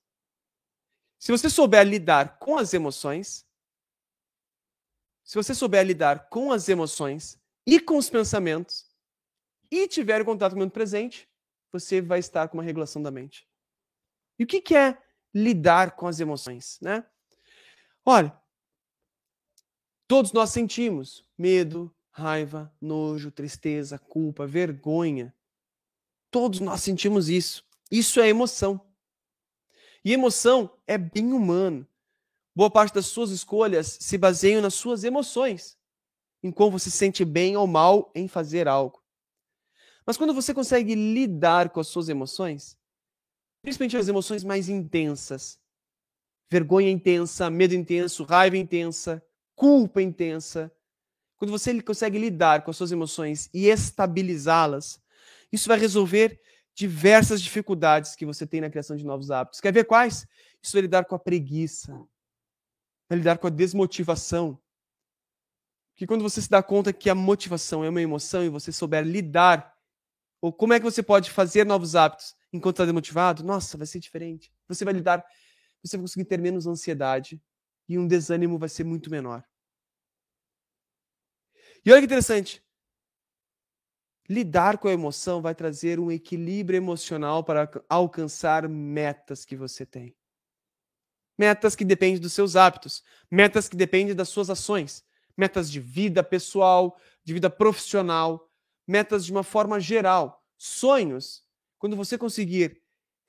Se você souber lidar com as emoções, se você souber lidar com as emoções e com os pensamentos e tiver contato com o momento presente, você vai estar com uma regulação da mente. E o que, que é lidar com as emoções, né? Olha, todos nós sentimos medo, raiva, nojo, tristeza, culpa, vergonha. Todos nós sentimos isso. Isso é emoção. E emoção é bem humano. Boa parte das suas escolhas se baseiam nas suas emoções, em como você se sente bem ou mal em fazer algo. Mas quando você consegue lidar com as suas emoções, principalmente as emoções mais intensas, vergonha intensa, medo intenso, raiva intensa, culpa intensa, quando você consegue lidar com as suas emoções e estabilizá-las, isso vai resolver diversas dificuldades que você tem na criação de novos hábitos. Quer ver quais? Isso vai lidar com a preguiça, vai lidar com a desmotivação. Que quando você se dá conta que a motivação é uma emoção e você souber lidar, ou como é que você pode fazer novos hábitos enquanto está desmotivado, nossa, vai ser diferente. Você vai lidar, você vai conseguir ter menos ansiedade e um desânimo vai ser muito menor. E olha que interessante. Lidar com a emoção vai trazer um equilíbrio emocional para alcançar metas que você tem metas que dependem dos seus hábitos, metas que dependem das suas ações, metas de vida pessoal, de vida profissional, metas de uma forma geral, sonhos. Quando você conseguir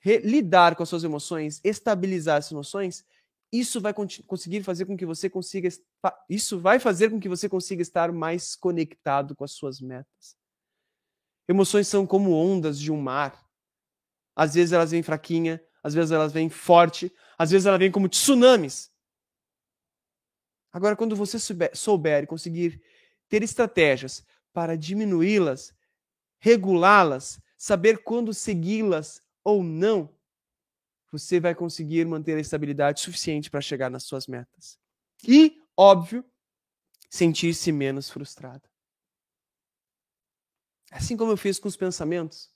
lidar com as suas emoções, estabilizar as emoções, isso vai conseguir fazer com que você consiga isso vai fazer com que você consiga estar mais conectado com as suas metas. Emoções são como ondas de um mar. Às vezes elas vêm fraquinha, às vezes elas vêm forte, às vezes elas vêm como tsunamis. Agora, quando você souber, souber e conseguir ter estratégias para diminuí-las, regulá-las, saber quando segui-las ou não, você vai conseguir manter a estabilidade suficiente para chegar nas suas metas. E, óbvio, sentir-se menos frustrado. Assim como eu fiz com os pensamentos.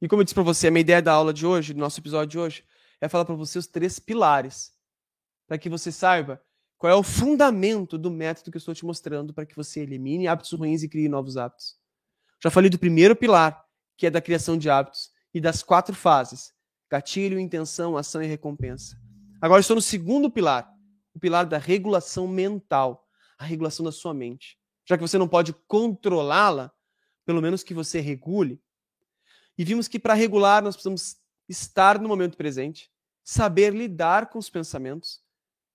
E como eu disse para você, a minha ideia da aula de hoje, do nosso episódio de hoje, é falar para você os três pilares, para que você saiba qual é o fundamento do método que eu estou te mostrando para que você elimine hábitos ruins e crie novos hábitos. Já falei do primeiro pilar, que é da criação de hábitos, e das quatro fases: gatilho, intenção, ação e recompensa. Agora estou no segundo pilar, o pilar da regulação mental, a regulação da sua mente. Já que você não pode controlá-la, pelo menos que você regule. E vimos que para regular nós precisamos estar no momento presente, saber lidar com os pensamentos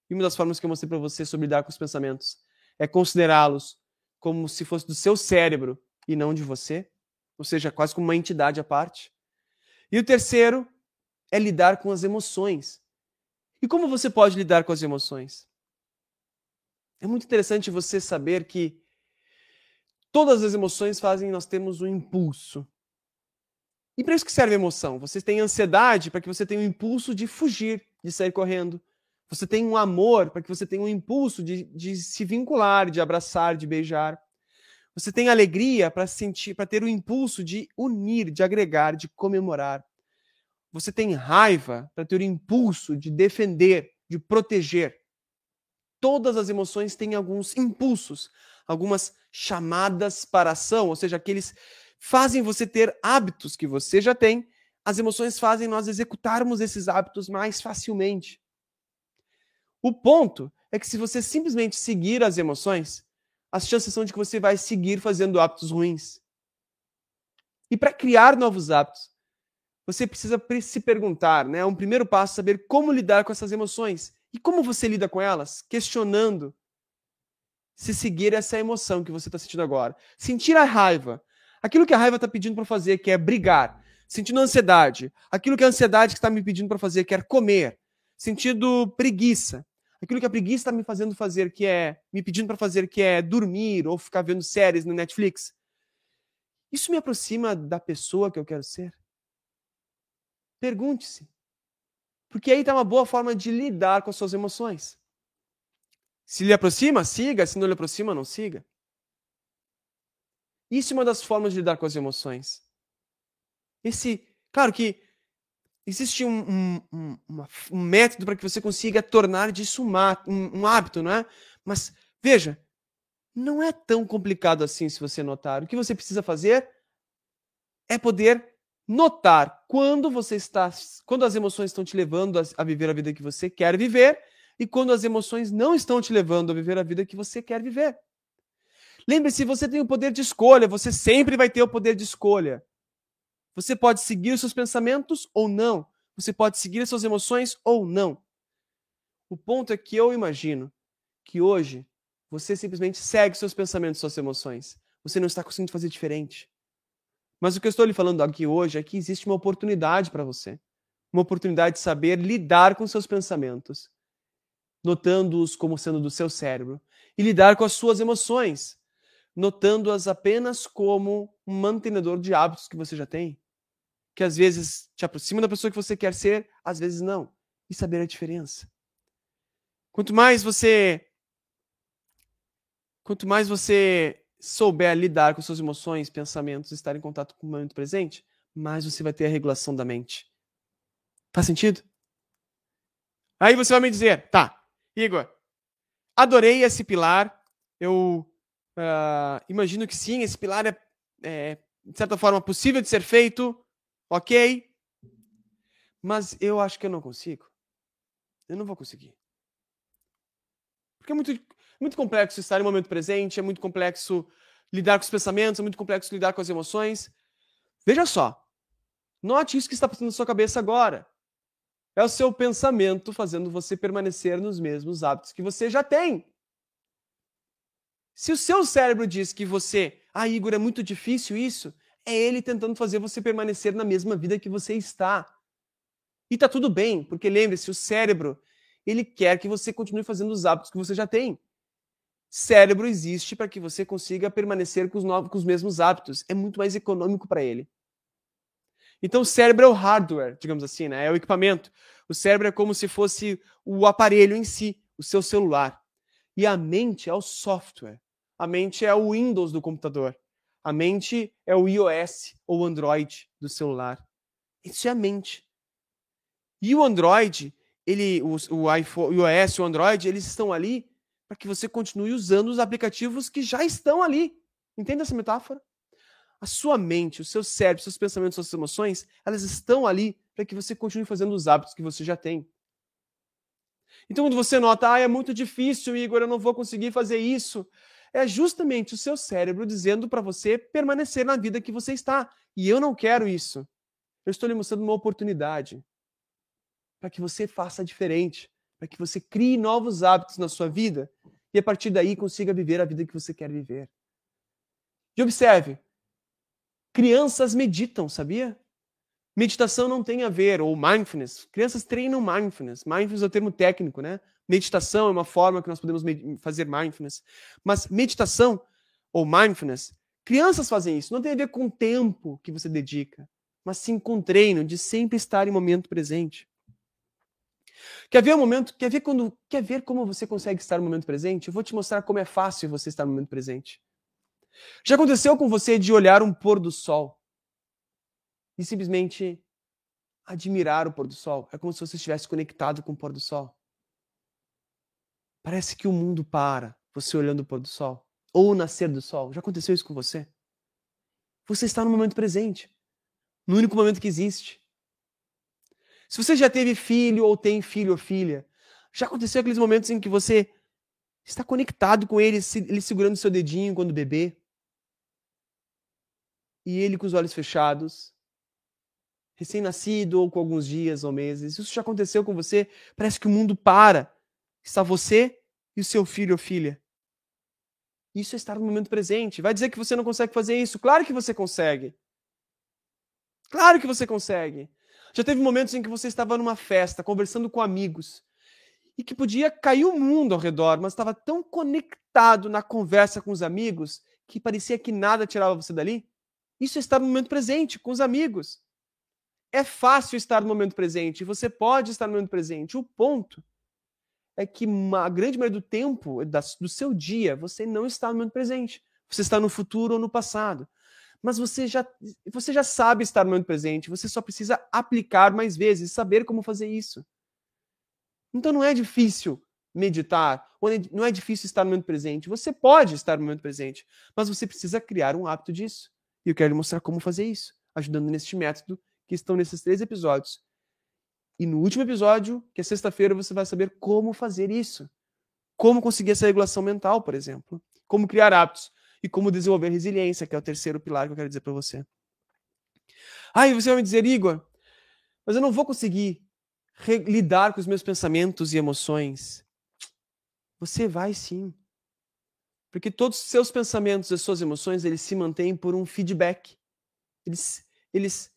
e uma das formas que eu mostrei para você sobre lidar com os pensamentos é considerá-los como se fosse do seu cérebro e não de você, ou seja, quase como uma entidade à parte. E o terceiro é lidar com as emoções. E como você pode lidar com as emoções? É muito interessante você saber que todas as emoções fazem nós termos um impulso. E para isso que serve a emoção? Você tem ansiedade para que você tenha um impulso de fugir, de sair correndo. Você tem um amor para que você tenha um impulso de, de se vincular, de abraçar, de beijar. Você tem alegria para sentir, para ter o impulso de unir, de agregar, de comemorar. Você tem raiva para ter o impulso de defender, de proteger. Todas as emoções têm alguns impulsos, algumas chamadas para ação, ou seja, aqueles fazem você ter hábitos que você já tem. As emoções fazem nós executarmos esses hábitos mais facilmente. O ponto é que se você simplesmente seguir as emoções, as chances são de que você vai seguir fazendo hábitos ruins. E para criar novos hábitos, você precisa se perguntar, né? Um primeiro passo é saber como lidar com essas emoções. E como você lida com elas? Questionando se seguir essa emoção que você está sentindo agora. Sentir a raiva. Aquilo que a raiva está pedindo para fazer, que é brigar. Sentindo ansiedade. Aquilo que a ansiedade está me pedindo para fazer, que é comer. Sentindo preguiça aquilo que a preguiça está me fazendo fazer, que é me pedindo para fazer, que é dormir ou ficar vendo séries no Netflix, isso me aproxima da pessoa que eu quero ser? Pergunte-se. Porque aí está uma boa forma de lidar com as suas emoções. Se lhe aproxima, siga. Se não lhe aproxima, não siga. Isso é uma das formas de lidar com as emoções. Esse, claro que existe um, um, um, um método para que você consiga tornar disso um, um hábito, não é? Mas veja, não é tão complicado assim se você notar. O que você precisa fazer é poder notar quando você está, quando as emoções estão te levando a, a viver a vida que você quer viver e quando as emoções não estão te levando a viver a vida que você quer viver. Lembre-se, você tem o poder de escolha, você sempre vai ter o poder de escolha. Você pode seguir os seus pensamentos ou não. Você pode seguir as suas emoções ou não. O ponto é que eu imagino que hoje você simplesmente segue seus pensamentos, suas emoções. Você não está conseguindo fazer diferente. Mas o que eu estou lhe falando aqui hoje é que existe uma oportunidade para você. Uma oportunidade de saber lidar com seus pensamentos, notando-os como sendo do seu cérebro, e lidar com as suas emoções, notando-as apenas como um mantenedor de hábitos que você já tem que às vezes te aproxima da pessoa que você quer ser, às vezes não. E saber a diferença. Quanto mais você quanto mais você souber lidar com suas emoções, pensamentos, estar em contato com o momento presente, mais você vai ter a regulação da mente. Faz sentido? Aí você vai me dizer, tá, Igor, adorei esse pilar, eu uh, imagino que sim, esse pilar é, é, de certa forma, possível de ser feito, Ok? Mas eu acho que eu não consigo. Eu não vou conseguir. Porque é muito. muito complexo estar no momento presente, é muito complexo lidar com os pensamentos, é muito complexo lidar com as emoções. Veja só. Note isso que está passando na sua cabeça agora. É o seu pensamento fazendo você permanecer nos mesmos hábitos que você já tem. Se o seu cérebro diz que você, ah, Igor, é muito difícil isso, é ele tentando fazer você permanecer na mesma vida que você está. E tá tudo bem, porque lembre-se, o cérebro, ele quer que você continue fazendo os hábitos que você já tem. Cérebro existe para que você consiga permanecer com os, novos, com os mesmos hábitos. É muito mais econômico para ele. Então, o cérebro é o hardware, digamos assim, né? é o equipamento. O cérebro é como se fosse o aparelho em si, o seu celular. E a mente é o software. A mente é o Windows do computador. A mente é o iOS ou Android do celular. Isso é a mente. E o Android, ele, o, o iPhone, o iOS, o Android, eles estão ali para que você continue usando os aplicativos que já estão ali. Entende essa metáfora? A sua mente, o seu cérebro, seus pensamentos, suas emoções, elas estão ali para que você continue fazendo os hábitos que você já tem. Então, quando você nota, ah, é muito difícil, Igor, eu não vou conseguir fazer isso, é justamente o seu cérebro dizendo para você permanecer na vida que você está. E eu não quero isso. Eu estou lhe mostrando uma oportunidade para que você faça diferente, para que você crie novos hábitos na sua vida e a partir daí consiga viver a vida que você quer viver. E observe, crianças meditam, sabia? Meditação não tem a ver, ou mindfulness. Crianças treinam mindfulness. Mindfulness é o termo técnico, né? Meditação é uma forma que nós podemos fazer mindfulness. Mas meditação ou mindfulness, crianças fazem isso. Não tem a ver com o tempo que você dedica, mas sim com o treino de sempre estar em momento presente. Quer ver o momento? Quer ver quando? Quer ver como você consegue estar no momento presente? Eu vou te mostrar como é fácil você estar no momento presente. Já aconteceu com você de olhar um pôr do sol e simplesmente admirar o pôr do sol? É como se você estivesse conectado com o pôr do sol. Parece que o mundo para você olhando o pôr do sol ou o nascer do sol. Já aconteceu isso com você? Você está no momento presente, no único momento que existe. Se você já teve filho ou tem filho ou filha, já aconteceu aqueles momentos em que você está conectado com ele, ele segurando seu dedinho quando bebê, e ele com os olhos fechados, recém-nascido ou com alguns dias ou meses. Isso já aconteceu com você? Parece que o mundo para Está você e o seu filho ou filha. Isso é estar no momento presente. Vai dizer que você não consegue fazer isso? Claro que você consegue. Claro que você consegue. Já teve momentos em que você estava numa festa, conversando com amigos, e que podia cair o mundo ao redor, mas estava tão conectado na conversa com os amigos que parecia que nada tirava você dali. Isso é estar no momento presente, com os amigos. É fácil estar no momento presente, você pode estar no momento presente. O ponto é que a grande maioria do tempo do seu dia você não está no momento presente. Você está no futuro ou no passado. Mas você já, você já sabe estar no momento presente, você só precisa aplicar mais vezes, saber como fazer isso. Então não é difícil meditar, não é difícil estar no momento presente. Você pode estar no momento presente, mas você precisa criar um hábito disso. E eu quero lhe mostrar como fazer isso, ajudando neste método que estão nesses três episódios e no último episódio, que é sexta-feira, você vai saber como fazer isso. Como conseguir essa regulação mental, por exemplo. Como criar hábitos. E como desenvolver resiliência, que é o terceiro pilar que eu quero dizer para você. Aí você vai me dizer, Igor, mas eu não vou conseguir lidar com os meus pensamentos e emoções. Você vai sim. Porque todos os seus pensamentos e suas emoções, eles se mantêm por um feedback. Eles, eles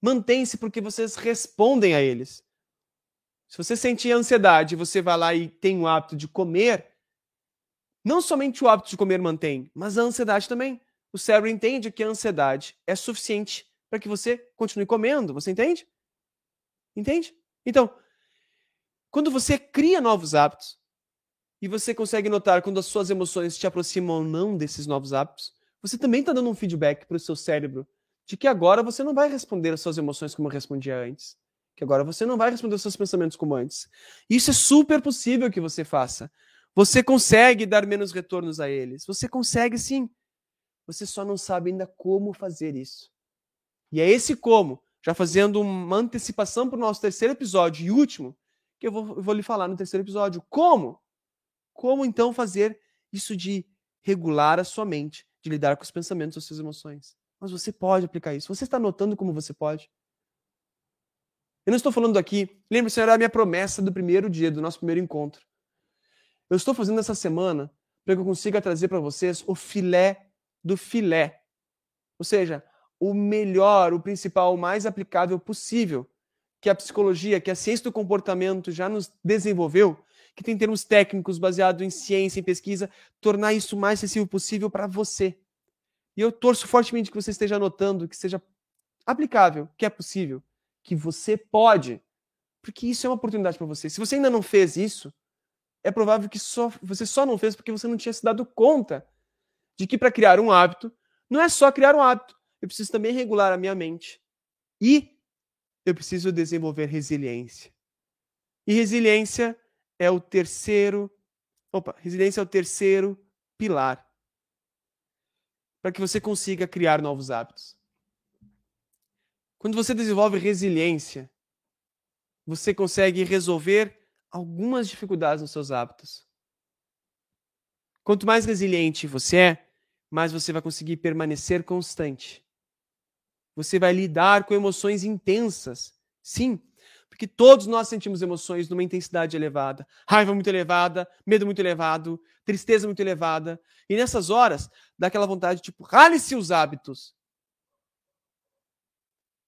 Mantém-se porque vocês respondem a eles. Se você sente ansiedade, você vai lá e tem o hábito de comer, não somente o hábito de comer mantém, mas a ansiedade também. O cérebro entende que a ansiedade é suficiente para que você continue comendo. Você entende? Entende? Então, quando você cria novos hábitos e você consegue notar quando as suas emoções te aproximam ou não desses novos hábitos, você também está dando um feedback para o seu cérebro de que agora você não vai responder às suas emoções como respondia antes. Que agora você não vai responder aos seus pensamentos como antes. Isso é super possível que você faça. Você consegue dar menos retornos a eles. Você consegue sim. Você só não sabe ainda como fazer isso. E é esse como, já fazendo uma antecipação para o nosso terceiro episódio e último, que eu vou, eu vou lhe falar no terceiro episódio. Como? Como então fazer isso de regular a sua mente, de lidar com os pensamentos, as suas emoções. Mas você pode aplicar isso. Você está notando como você pode? Eu não estou falando aqui. Lembre-se, era a minha promessa do primeiro dia, do nosso primeiro encontro. Eu estou fazendo essa semana para que eu consiga trazer para vocês o filé do filé. Ou seja, o melhor, o principal, o mais aplicável possível que a psicologia, que a ciência do comportamento já nos desenvolveu, que tem termos técnicos baseados em ciência, em pesquisa, tornar isso mais acessível possível para você. E eu torço fortemente que você esteja anotando, que seja aplicável, que é possível, que você pode, porque isso é uma oportunidade para você. Se você ainda não fez isso, é provável que só, você só não fez porque você não tinha se dado conta de que para criar um hábito, não é só criar um hábito, eu preciso também regular a minha mente. E eu preciso desenvolver resiliência. E resiliência é o terceiro. Opa, resiliência é o terceiro pilar para que você consiga criar novos hábitos. Quando você desenvolve resiliência, você consegue resolver algumas dificuldades nos seus hábitos. Quanto mais resiliente você é, mais você vai conseguir permanecer constante. Você vai lidar com emoções intensas. Sim, porque todos nós sentimos emoções numa intensidade elevada. Raiva muito elevada, medo muito elevado, tristeza muito elevada. E nessas horas, dá aquela vontade, tipo, rale-se os hábitos.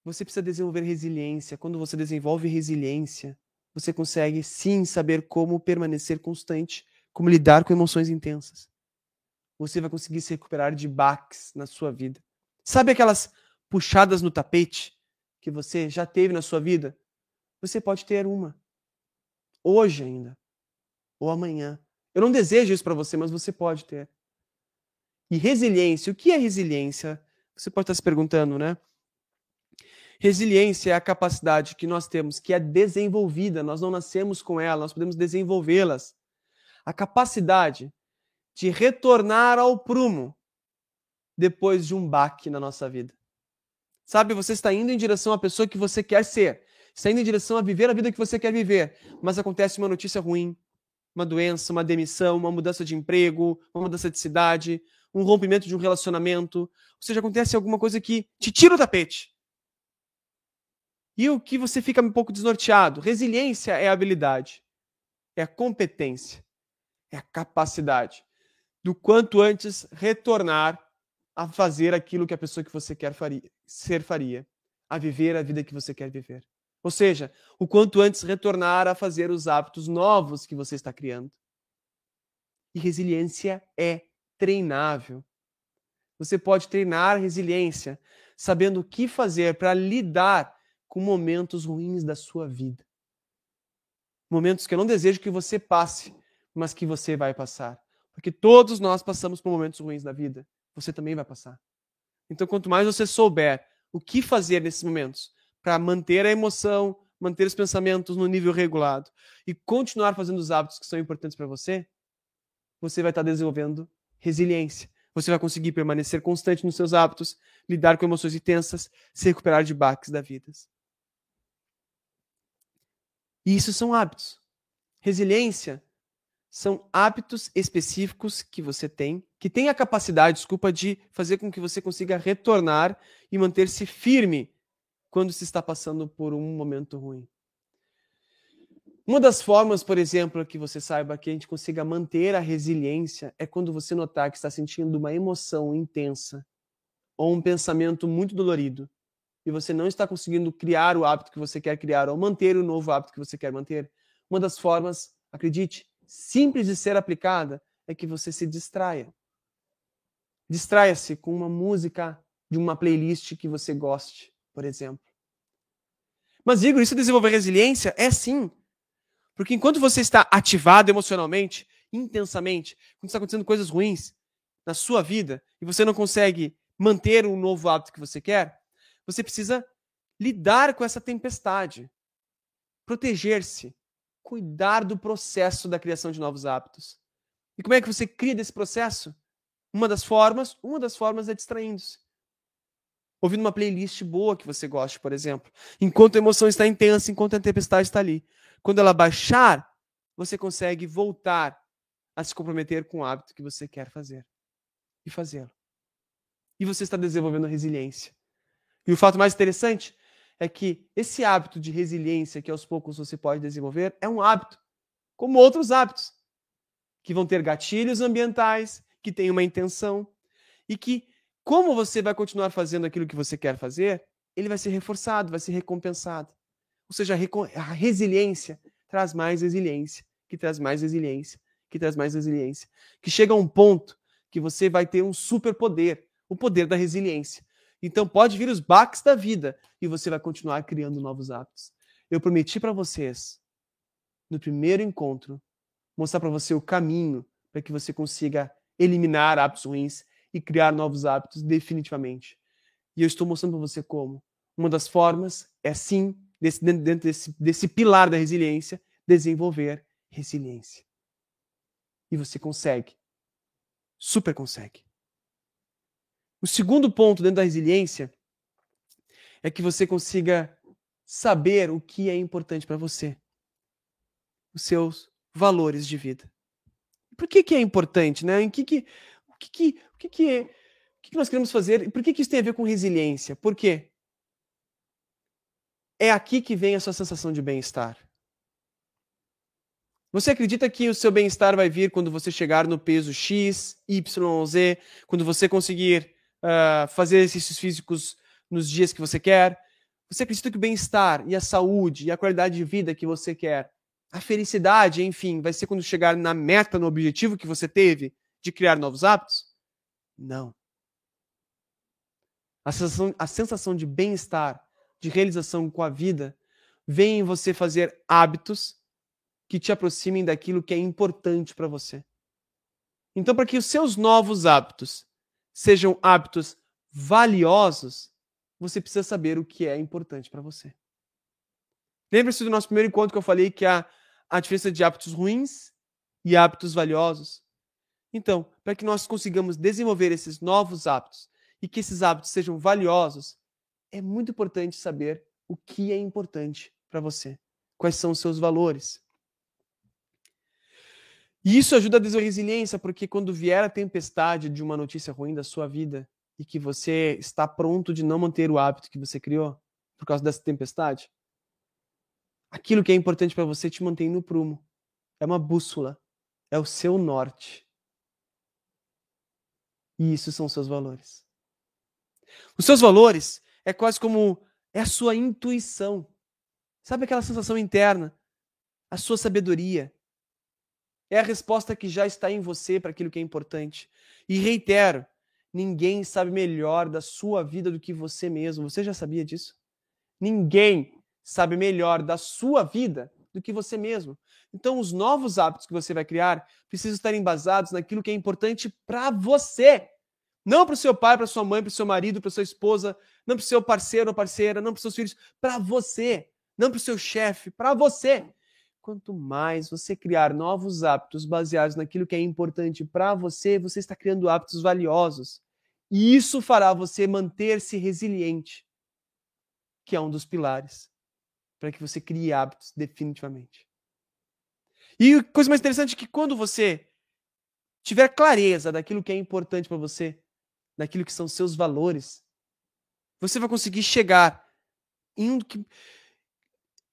Você precisa desenvolver resiliência. Quando você desenvolve resiliência, você consegue sim saber como permanecer constante, como lidar com emoções intensas. Você vai conseguir se recuperar de baques na sua vida. Sabe aquelas puxadas no tapete que você já teve na sua vida? Você pode ter uma. Hoje ainda. Ou amanhã. Eu não desejo isso para você, mas você pode ter. E resiliência, o que é resiliência? Você pode estar se perguntando, né? Resiliência é a capacidade que nós temos, que é desenvolvida, nós não nascemos com ela, nós podemos desenvolvê-las. A capacidade de retornar ao prumo depois de um baque na nossa vida. Sabe, você está indo em direção à pessoa que você quer ser, está indo em direção a viver a vida que você quer viver, mas acontece uma notícia ruim, uma doença, uma demissão, uma mudança de emprego, uma mudança de cidade, um rompimento de um relacionamento, ou seja, acontece alguma coisa que te tira o tapete. E o que você fica um pouco desnorteado? Resiliência é a habilidade, é a competência, é a capacidade do quanto antes retornar a fazer aquilo que a pessoa que você quer faria, ser faria, a viver a vida que você quer viver. Ou seja, o quanto antes retornar a fazer os hábitos novos que você está criando. E resiliência é treinável. Você pode treinar resiliência sabendo o que fazer para lidar com momentos ruins da sua vida. Momentos que eu não desejo que você passe, mas que você vai passar. Porque todos nós passamos por momentos ruins na vida. Você também vai passar. Então, quanto mais você souber o que fazer nesses momentos para manter a emoção, manter os pensamentos no nível regulado e continuar fazendo os hábitos que são importantes para você, você vai estar desenvolvendo resiliência. Você vai conseguir permanecer constante nos seus hábitos, lidar com emoções intensas, se recuperar de baques da vida. E isso são hábitos. Resiliência são hábitos específicos que você tem, que tem a capacidade, desculpa, de fazer com que você consiga retornar e manter-se firme quando se está passando por um momento ruim. Uma das formas, por exemplo, que você saiba que a gente consiga manter a resiliência é quando você notar que está sentindo uma emoção intensa ou um pensamento muito dolorido e você não está conseguindo criar o hábito que você quer criar ou manter o novo hábito que você quer manter. Uma das formas, acredite, simples de ser aplicada é que você se distraia. Distraia-se com uma música de uma playlist que você goste, por exemplo. Mas, Igor, isso desenvolver resiliência? É sim. Porque enquanto você está ativado emocionalmente, intensamente, quando está acontecendo coisas ruins na sua vida e você não consegue manter um novo hábito que você quer, você precisa lidar com essa tempestade, proteger-se, cuidar do processo da criação de novos hábitos. E como é que você cria desse processo? Uma das formas, uma das formas é distraindo-se. Ouvindo uma playlist boa que você goste, por exemplo. Enquanto a emoção está intensa, enquanto a tempestade está ali. Quando ela baixar, você consegue voltar a se comprometer com o hábito que você quer fazer e fazê-lo. E você está desenvolvendo resiliência. E o fato mais interessante é que esse hábito de resiliência que aos poucos você pode desenvolver é um hábito, como outros hábitos, que vão ter gatilhos ambientais, que têm uma intenção e que, como você vai continuar fazendo aquilo que você quer fazer, ele vai ser reforçado, vai ser recompensado. Ou seja, a resiliência traz mais resiliência, que traz mais resiliência, que traz mais resiliência, que chega a um ponto que você vai ter um superpoder, o poder da resiliência. Então pode vir os baques da vida e você vai continuar criando novos hábitos. Eu prometi para vocês no primeiro encontro mostrar para você o caminho para que você consiga eliminar hábitos ruins e criar novos hábitos definitivamente. E eu estou mostrando para você como. Uma das formas é sim, desse, dentro desse, desse pilar da resiliência, desenvolver resiliência. E você consegue. Super consegue. O segundo ponto dentro da resiliência é que você consiga saber o que é importante para você. Os seus valores de vida. Por que, que é importante, né? Em que que, que, que, o que, que, é, o que, que nós queremos fazer? Por que, que isso tem a ver com resiliência? Por quê? É aqui que vem a sua sensação de bem-estar. Você acredita que o seu bem-estar vai vir quando você chegar no peso X, Y, Z, quando você conseguir uh, fazer exercícios físicos nos dias que você quer? Você acredita que o bem-estar e a saúde e a qualidade de vida que você quer, a felicidade, enfim, vai ser quando chegar na meta, no objetivo que você teve de criar novos hábitos? Não. A sensação, a sensação de bem-estar, de realização com a vida, vem em você fazer hábitos que te aproximem daquilo que é importante para você. Então, para que os seus novos hábitos sejam hábitos valiosos, você precisa saber o que é importante para você. Lembre-se do nosso primeiro encontro que eu falei que a, a diferença de hábitos ruins e hábitos valiosos. Então, para que nós consigamos desenvolver esses novos hábitos e que esses hábitos sejam valiosos, é muito importante saber o que é importante para você, quais são os seus valores. E isso ajuda a desenvolver resiliência, porque quando vier a tempestade de uma notícia ruim da sua vida e que você está pronto de não manter o hábito que você criou por causa dessa tempestade, aquilo que é importante para você te mantém no prumo. É uma bússola, é o seu norte. E isso são seus valores. Os seus valores é quase como é a sua intuição. Sabe aquela sensação interna? A sua sabedoria, é a resposta que já está em você para aquilo que é importante. E reitero, ninguém sabe melhor da sua vida do que você mesmo. Você já sabia disso? Ninguém sabe melhor da sua vida do que você mesmo. Então, os novos hábitos que você vai criar precisam estar embasados naquilo que é importante para você. Não para o seu pai, para sua mãe, para o seu marido, para sua esposa, não para o seu parceiro ou parceira, não para os seus filhos, para você. Não para o seu chefe, para você. Quanto mais você criar novos hábitos baseados naquilo que é importante para você, você está criando hábitos valiosos. E isso fará você manter-se resiliente, que é um dos pilares para que você crie hábitos definitivamente. E a coisa mais interessante é que quando você tiver clareza daquilo que é importante para você, daquilo que são seus valores, você vai conseguir chegar em um que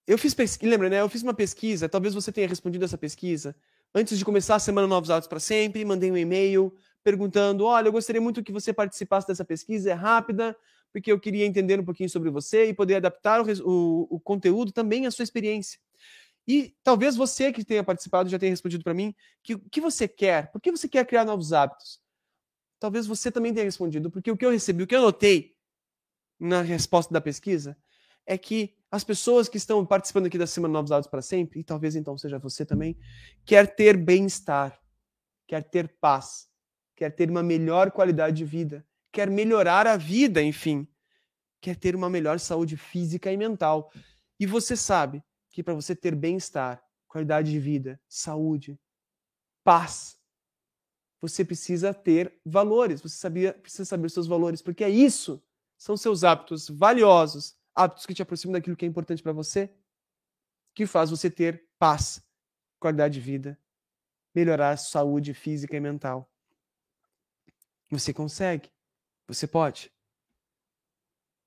eu fiz pesquisa, lembra, né? Eu fiz uma pesquisa, talvez você tenha respondido essa pesquisa. Antes de começar a semana Novos Hábitos para Sempre, mandei um e-mail perguntando: olha, eu gostaria muito que você participasse dessa pesquisa, é rápida, porque eu queria entender um pouquinho sobre você e poder adaptar o, o, o conteúdo também à sua experiência. E talvez você que tenha participado já tenha respondido para mim que o que você quer, por que você quer criar novos hábitos? Talvez você também tenha respondido, porque o que eu recebi, o que eu notei na resposta da pesquisa é que as pessoas que estão participando aqui da Semana Novos Hábitos para Sempre, e talvez então seja você também, quer ter bem-estar, quer ter paz, quer ter uma melhor qualidade de vida, quer melhorar a vida, enfim, quer ter uma melhor saúde física e mental. E você sabe que para você ter bem-estar, qualidade de vida, saúde, paz, você precisa ter valores, você sabia, precisa saber seus valores, porque é isso, são seus hábitos valiosos hábitos que te aproximam daquilo que é importante para você, que faz você ter paz, qualidade de vida melhorar a saúde física e mental. Você consegue. Você pode.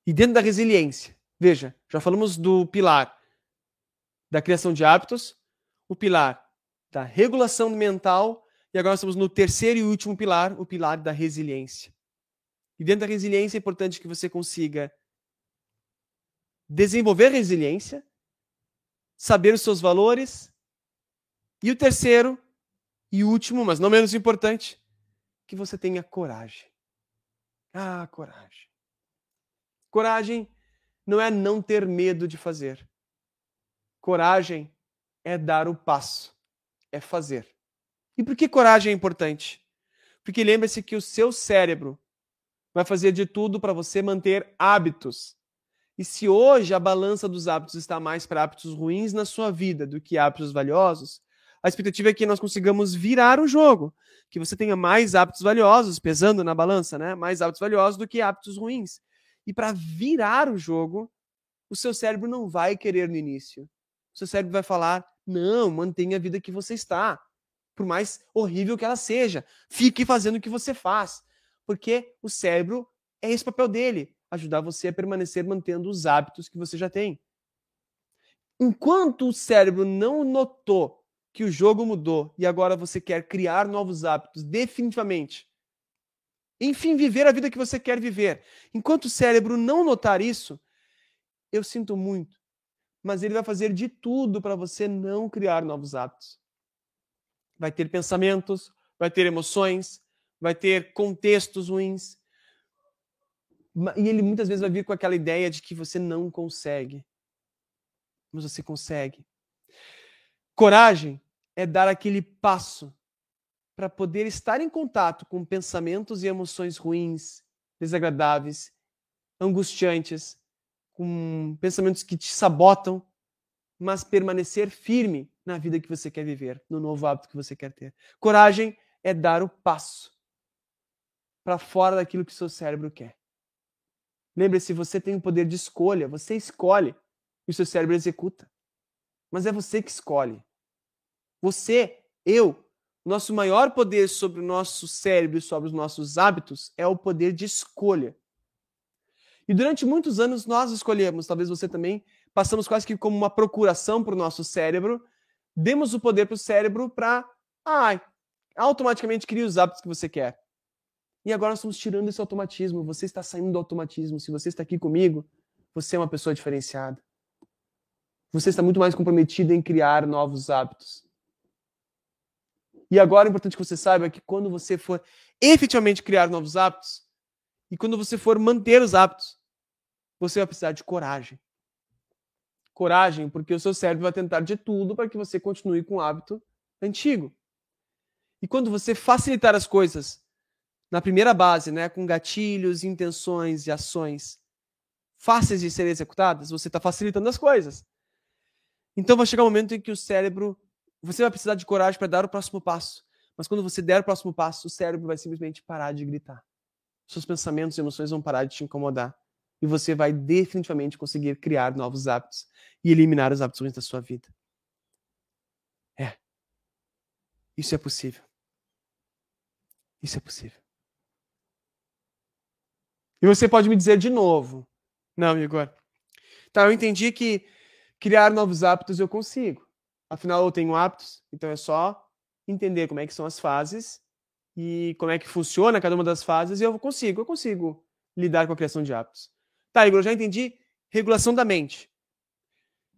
E dentro da resiliência, veja, já falamos do pilar da criação de hábitos, o pilar da regulação mental, e agora estamos no terceiro e último pilar, o pilar da resiliência. E dentro da resiliência é importante que você consiga desenvolver resiliência, saber os seus valores, e o terceiro e último, mas não menos importante, que você tenha coragem. Ah, coragem. Coragem não é não ter medo de fazer. Coragem é dar o passo, é fazer. E por que coragem é importante? Porque lembre-se que o seu cérebro vai fazer de tudo para você manter hábitos. E se hoje a balança dos hábitos está mais para hábitos ruins na sua vida do que hábitos valiosos, a expectativa é que nós consigamos virar o jogo, que você tenha mais hábitos valiosos pesando na balança, né? Mais hábitos valiosos do que hábitos ruins. E para virar o jogo, o seu cérebro não vai querer no início. Seu cérebro vai falar: não, mantenha a vida que você está. Por mais horrível que ela seja. Fique fazendo o que você faz. Porque o cérebro é esse papel dele ajudar você a permanecer mantendo os hábitos que você já tem. Enquanto o cérebro não notou que o jogo mudou e agora você quer criar novos hábitos definitivamente, enfim, viver a vida que você quer viver. Enquanto o cérebro não notar isso, eu sinto muito, mas ele vai fazer de tudo para você não criar novos hábitos. Vai ter pensamentos, vai ter emoções, vai ter contextos ruins. E ele muitas vezes vai vir com aquela ideia de que você não consegue. Mas você consegue. Coragem é dar aquele passo para poder estar em contato com pensamentos e emoções ruins, desagradáveis, angustiantes, com pensamentos que te sabotam, mas permanecer firme na vida que você quer viver, no novo hábito que você quer ter. Coragem é dar o passo para fora daquilo que seu cérebro quer. Lembre-se, você tem o poder de escolha, você escolhe e o seu cérebro executa. Mas é você que escolhe. Você, eu, nosso maior poder sobre o nosso cérebro e sobre os nossos hábitos é o poder de escolha. E durante muitos anos nós escolhemos, talvez você também, passamos quase que como uma procuração para o nosso cérebro, demos o poder para o cérebro para ah, automaticamente criar os hábitos que você quer. E agora nós estamos tirando esse automatismo. Você está saindo do automatismo. Se você está aqui comigo, você é uma pessoa diferenciada. Você está muito mais comprometido em criar novos hábitos. E agora é importante que você saiba que quando você for efetivamente criar novos hábitos, e quando você for manter os hábitos, você vai precisar de coragem. Coragem, porque o seu cérebro vai tentar de tudo para que você continue com o hábito antigo. E quando você facilitar as coisas na primeira base, né, com gatilhos, intenções e ações fáceis de serem executadas, você está facilitando as coisas. Então vai chegar um momento em que o cérebro você vai precisar de coragem para dar o próximo passo. Mas quando você der o próximo passo, o cérebro vai simplesmente parar de gritar. Seus pensamentos e emoções vão parar de te incomodar. E você vai definitivamente conseguir criar novos hábitos e eliminar os hábitos ruins da sua vida. É. Isso é possível. Isso é possível. E você pode me dizer de novo: Não, Igor. Tá, eu entendi que criar novos hábitos eu consigo. Afinal, eu tenho hábitos, então é só entender como é que são as fases e como é que funciona cada uma das fases e eu consigo, eu consigo lidar com a criação de hábitos. Tá, Igor, eu já entendi regulação da mente.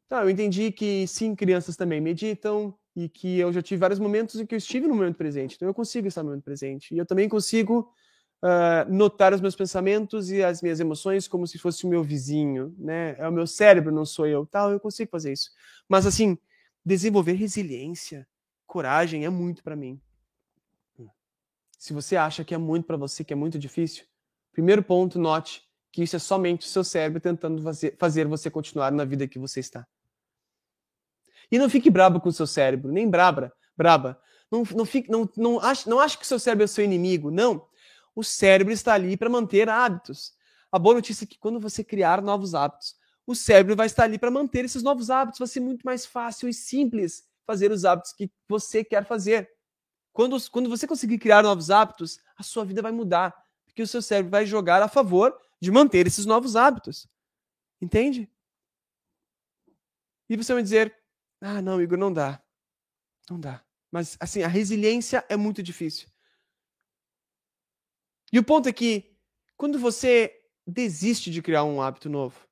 Tá, eu entendi que sim, crianças também meditam e que eu já tive vários momentos em que eu estive no momento presente. Então eu consigo estar no momento presente. E eu também consigo uh, notar os meus pensamentos e as minhas emoções como se fosse o meu vizinho, né? É o meu cérebro, não sou eu. Tal, eu consigo fazer isso. Mas assim, desenvolver resiliência, coragem é muito para mim. Se você acha que é muito para você, que é muito difícil, primeiro ponto, note que isso é somente o seu cérebro tentando fazer, você continuar na vida que você está. E não fique brabo com o seu cérebro, nem brabra, braba. Não, não, fique, não, não, ache, não ache que o seu cérebro é o seu inimigo. Não. O cérebro está ali para manter hábitos. A boa notícia é que quando você criar novos hábitos, o cérebro vai estar ali para manter esses novos hábitos. Vai ser muito mais fácil e simples fazer os hábitos que você quer fazer. Quando, quando você conseguir criar novos hábitos, a sua vida vai mudar, porque o seu cérebro vai jogar a favor de manter esses novos hábitos. Entende? E você vai dizer: ah, não, Igor, não dá. Não dá. Mas, assim, a resiliência é muito difícil. E o ponto é que, quando você desiste de criar um hábito novo,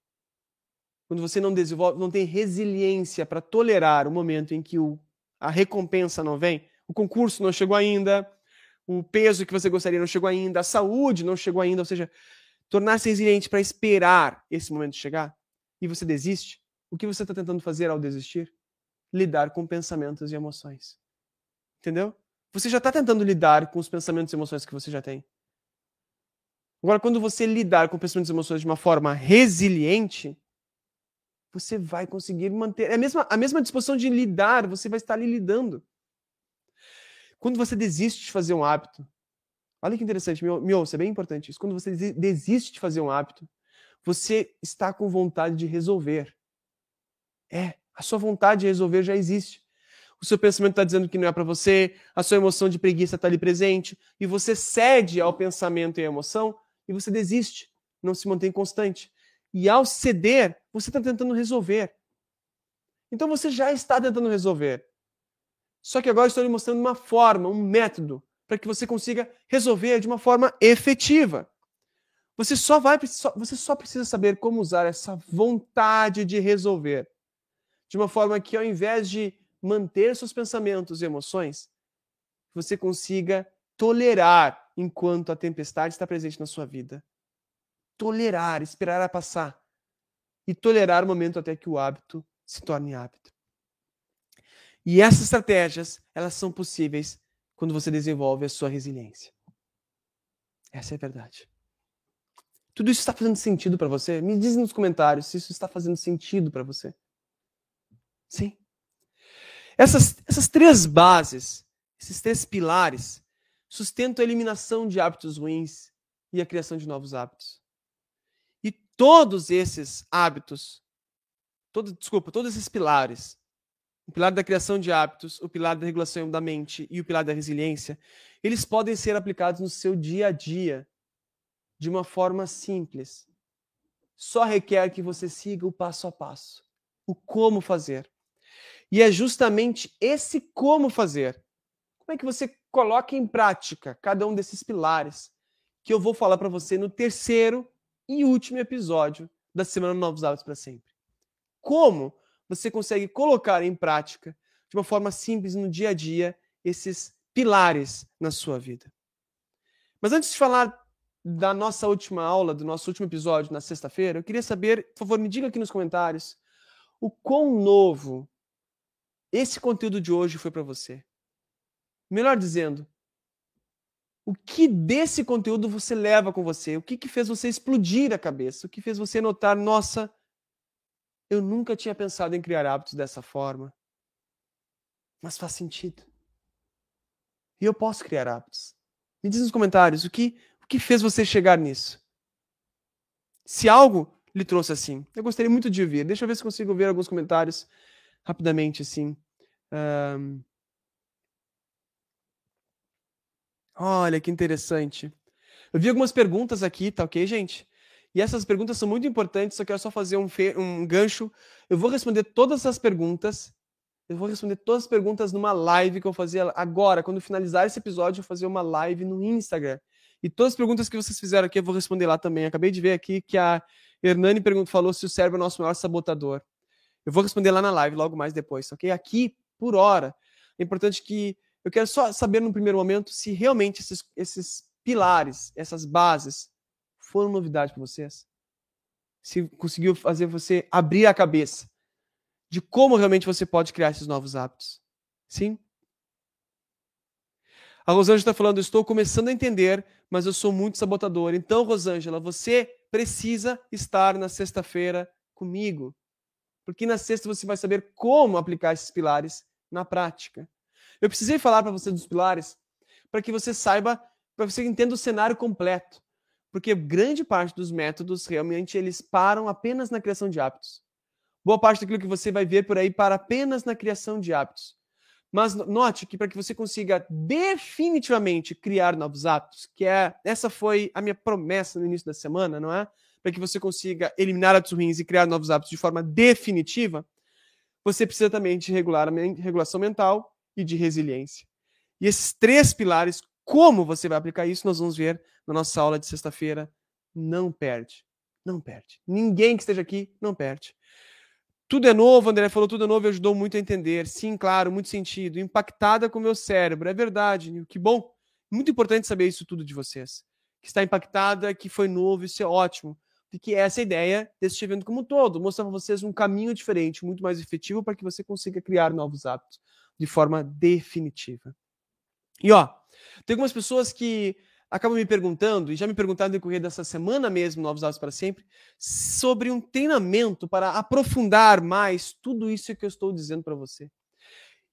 quando você não desenvolve, não tem resiliência para tolerar o momento em que o, a recompensa não vem, o concurso não chegou ainda, o peso que você gostaria não chegou ainda, a saúde não chegou ainda, ou seja, tornar-se resiliente para esperar esse momento chegar e você desiste, o que você está tentando fazer ao desistir? Lidar com pensamentos e emoções. Entendeu? Você já está tentando lidar com os pensamentos e emoções que você já tem. Agora, quando você lidar com pensamentos e emoções de uma forma resiliente, você vai conseguir manter. É a mesma, a mesma disposição de lidar, você vai estar ali lidando. Quando você desiste de fazer um hábito, olha que interessante, me, me ouça, é bem importante isso. Quando você desiste de fazer um hábito, você está com vontade de resolver. É, a sua vontade de resolver já existe. O seu pensamento está dizendo que não é para você, a sua emoção de preguiça está ali presente, e você cede ao pensamento e à emoção e você desiste, não se mantém constante. E ao ceder, você está tentando resolver. Então você já está tentando resolver. Só que agora estou lhe mostrando uma forma, um método, para que você consiga resolver de uma forma efetiva. Você só vai você só precisa saber como usar essa vontade de resolver de uma forma que ao invés de manter seus pensamentos e emoções, você consiga tolerar enquanto a tempestade está presente na sua vida. Tolerar, esperar a passar e tolerar o momento até que o hábito se torne hábito. E essas estratégias, elas são possíveis quando você desenvolve a sua resiliência. Essa é a verdade. Tudo isso está fazendo sentido para você? Me diz nos comentários se isso está fazendo sentido para você. Sim. Essas, essas três bases, esses três pilares, sustentam a eliminação de hábitos ruins e a criação de novos hábitos. E todos esses hábitos, todo, desculpa, todos esses pilares, o pilar da criação de hábitos, o pilar da regulação da mente e o pilar da resiliência, eles podem ser aplicados no seu dia a dia de uma forma simples. Só requer que você siga o passo a passo, o como fazer. E é justamente esse como fazer. Como é que você coloca em prática cada um desses pilares que eu vou falar para você no terceiro e último episódio da Semana Novos Hábitos para Sempre. Como você consegue colocar em prática, de uma forma simples no dia a dia, esses pilares na sua vida. Mas antes de falar da nossa última aula, do nosso último episódio na sexta-feira, eu queria saber, por favor, me diga aqui nos comentários, o quão novo esse conteúdo de hoje foi para você. Melhor dizendo, o que desse conteúdo você leva com você? O que, que fez você explodir a cabeça? O que fez você notar, nossa, eu nunca tinha pensado em criar hábitos dessa forma. Mas faz sentido. E eu posso criar hábitos. Me diz nos comentários o que, o que fez você chegar nisso. Se algo lhe trouxe assim, eu gostaria muito de ouvir. Deixa eu ver se consigo ver alguns comentários rapidamente assim. Um... Olha que interessante. Eu vi algumas perguntas aqui, tá ok, gente? E essas perguntas são muito importantes, só quero só fazer um, um gancho. Eu vou responder todas as perguntas. Eu vou responder todas as perguntas numa live que eu fazer agora. Quando finalizar esse episódio, eu vou fazer uma live no Instagram. E todas as perguntas que vocês fizeram aqui, eu vou responder lá também. Acabei de ver aqui que a Hernani perguntou, falou se o cérebro é o nosso maior sabotador. Eu vou responder lá na live logo mais depois, ok? Aqui, por hora, é importante que eu quero só saber no primeiro momento se realmente esses, esses pilares, essas bases, foram novidade para vocês. Se conseguiu fazer você abrir a cabeça de como realmente você pode criar esses novos hábitos. Sim? A Rosângela está falando, estou começando a entender, mas eu sou muito sabotador. Então, Rosângela, você precisa estar na sexta-feira comigo. Porque na sexta você vai saber como aplicar esses pilares na prática. Eu precisei falar para você dos pilares para que você saiba, para você entenda o cenário completo. Porque grande parte dos métodos realmente eles param apenas na criação de hábitos. Boa parte daquilo que você vai ver por aí para apenas na criação de hábitos. Mas note que para que você consiga definitivamente criar novos hábitos, que é essa foi a minha promessa no início da semana, não é? Para que você consiga eliminar hábitos ruins e criar novos hábitos de forma definitiva, você precisa também de regular, regulação mental e de resiliência. E esses três pilares, como você vai aplicar isso, nós vamos ver na nossa aula de sexta-feira. Não perde. Não perde. Ninguém que esteja aqui não perde. Tudo é novo, André falou, tudo é novo e ajudou muito a entender. Sim, claro, muito sentido. Impactada com o meu cérebro. É verdade, que bom. Muito importante saber isso tudo de vocês. Que está impactada, que foi novo, isso é ótimo. Porque essa é a ideia desse evento como um todo. Mostrar para vocês um caminho diferente, muito mais efetivo, para que você consiga criar novos hábitos de forma definitiva. E ó, tem algumas pessoas que acabam me perguntando, e já me perguntaram no decorrer dessa semana mesmo, Novos Hábitos para Sempre, sobre um treinamento para aprofundar mais tudo isso que eu estou dizendo para você.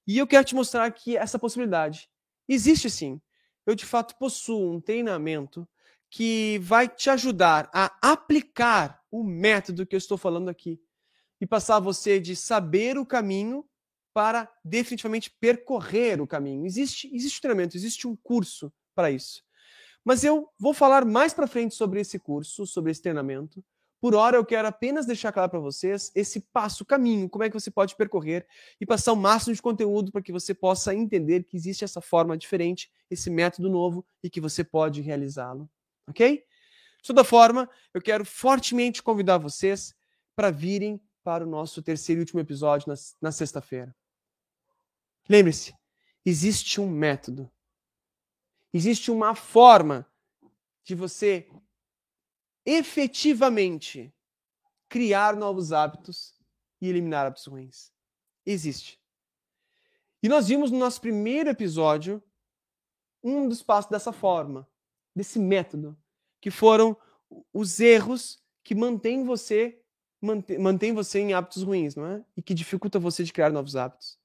E eu quero te mostrar que essa possibilidade existe sim. Eu, de fato, possuo um treinamento que vai te ajudar a aplicar o método que eu estou falando aqui e passar você de saber o caminho para definitivamente percorrer o caminho. Existe, existe treinamento, existe um curso para isso. Mas eu vou falar mais para frente sobre esse curso, sobre esse treinamento. Por hora, eu quero apenas deixar claro para vocês esse passo, caminho, como é que você pode percorrer e passar o máximo de conteúdo para que você possa entender que existe essa forma diferente, esse método novo e que você pode realizá-lo. Ok? De toda forma, eu quero fortemente convidar vocês para virem para o nosso terceiro e último episódio na, na sexta-feira. Lembre-se, existe um método Existe uma forma de você efetivamente criar novos hábitos e eliminar hábitos ruins. Existe. E nós vimos no nosso primeiro episódio um dos passos dessa forma, desse método, que foram os erros que mantêm você mantém você em hábitos ruins, não é? E que dificulta você de criar novos hábitos.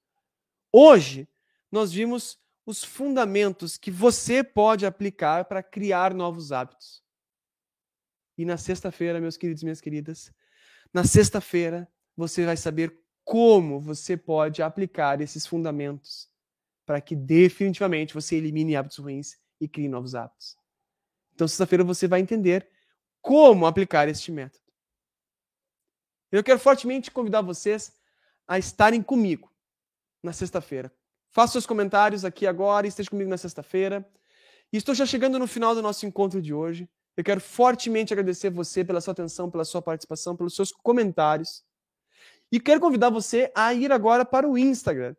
Hoje nós vimos os fundamentos que você pode aplicar para criar novos hábitos. E na sexta-feira, meus queridos e minhas queridas, na sexta-feira você vai saber como você pode aplicar esses fundamentos para que definitivamente você elimine hábitos ruins e crie novos hábitos. Então, sexta-feira você vai entender como aplicar este método. Eu quero fortemente convidar vocês a estarem comigo na sexta-feira. Faça seus comentários aqui agora e esteja comigo na sexta-feira. E estou já chegando no final do nosso encontro de hoje. Eu quero fortemente agradecer você pela sua atenção, pela sua participação, pelos seus comentários. E quero convidar você a ir agora para o Instagram.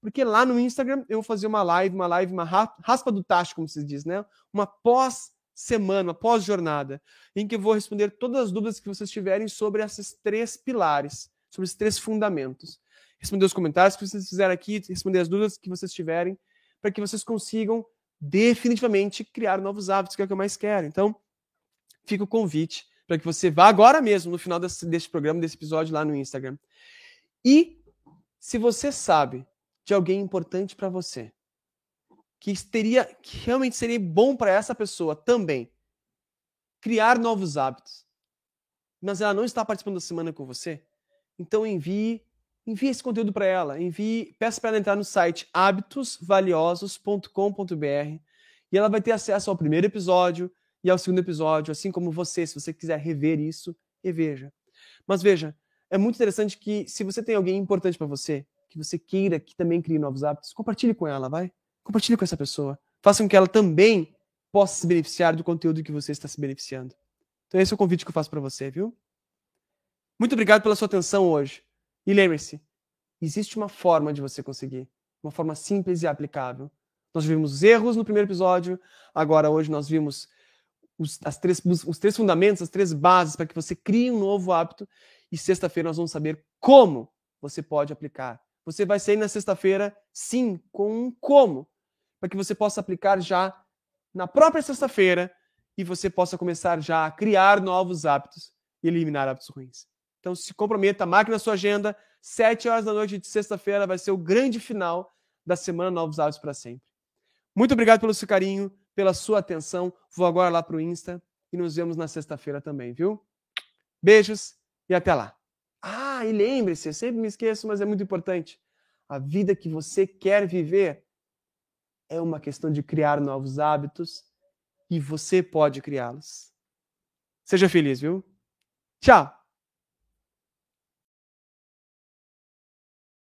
Porque lá no Instagram eu vou fazer uma live, uma live, uma raspa do tacho, como se diz, né? Uma pós-semana, uma pós-jornada, em que eu vou responder todas as dúvidas que vocês tiverem sobre esses três pilares, sobre esses três fundamentos responder os comentários que vocês fizeram aqui, responder as dúvidas que vocês tiverem, para que vocês consigam definitivamente criar novos hábitos, que é o que eu mais quero. Então, fica o convite para que você vá agora mesmo, no final desse, desse programa, desse episódio lá no Instagram. E se você sabe de alguém importante para você, que teria, que realmente seria bom para essa pessoa também criar novos hábitos, mas ela não está participando da semana com você, então envie envie esse conteúdo para ela, envie, peça para ela entrar no site habitosvaliosos.com.br e ela vai ter acesso ao primeiro episódio e ao segundo episódio, assim como você, se você quiser rever isso, reveja. Mas veja, é muito interessante que se você tem alguém importante para você, que você queira que também crie novos hábitos, compartilhe com ela, vai? Compartilhe com essa pessoa. Faça com que ela também possa se beneficiar do conteúdo que você está se beneficiando. Então esse é o convite que eu faço para você, viu? Muito obrigado pela sua atenção hoje. E lembre-se, existe uma forma de você conseguir, uma forma simples e aplicável. Nós vimos os erros no primeiro episódio, agora hoje nós vimos os, três, os três fundamentos, as três bases para que você crie um novo hábito. E sexta-feira nós vamos saber como você pode aplicar. Você vai sair na sexta-feira, sim, com um como, para que você possa aplicar já na própria sexta-feira e você possa começar já a criar novos hábitos e eliminar hábitos ruins. Então se comprometa, marque na sua agenda. Sete horas da noite de sexta-feira vai ser o grande final da semana Novos Hábitos para Sempre. Muito obrigado pelo seu carinho, pela sua atenção. Vou agora lá para o Insta e nos vemos na sexta-feira também, viu? Beijos e até lá. Ah, e lembre-se, eu sempre me esqueço, mas é muito importante. a vida que você quer viver, é uma questão de criar novos hábitos e você pode criá-los. Seja feliz, viu? Tchau!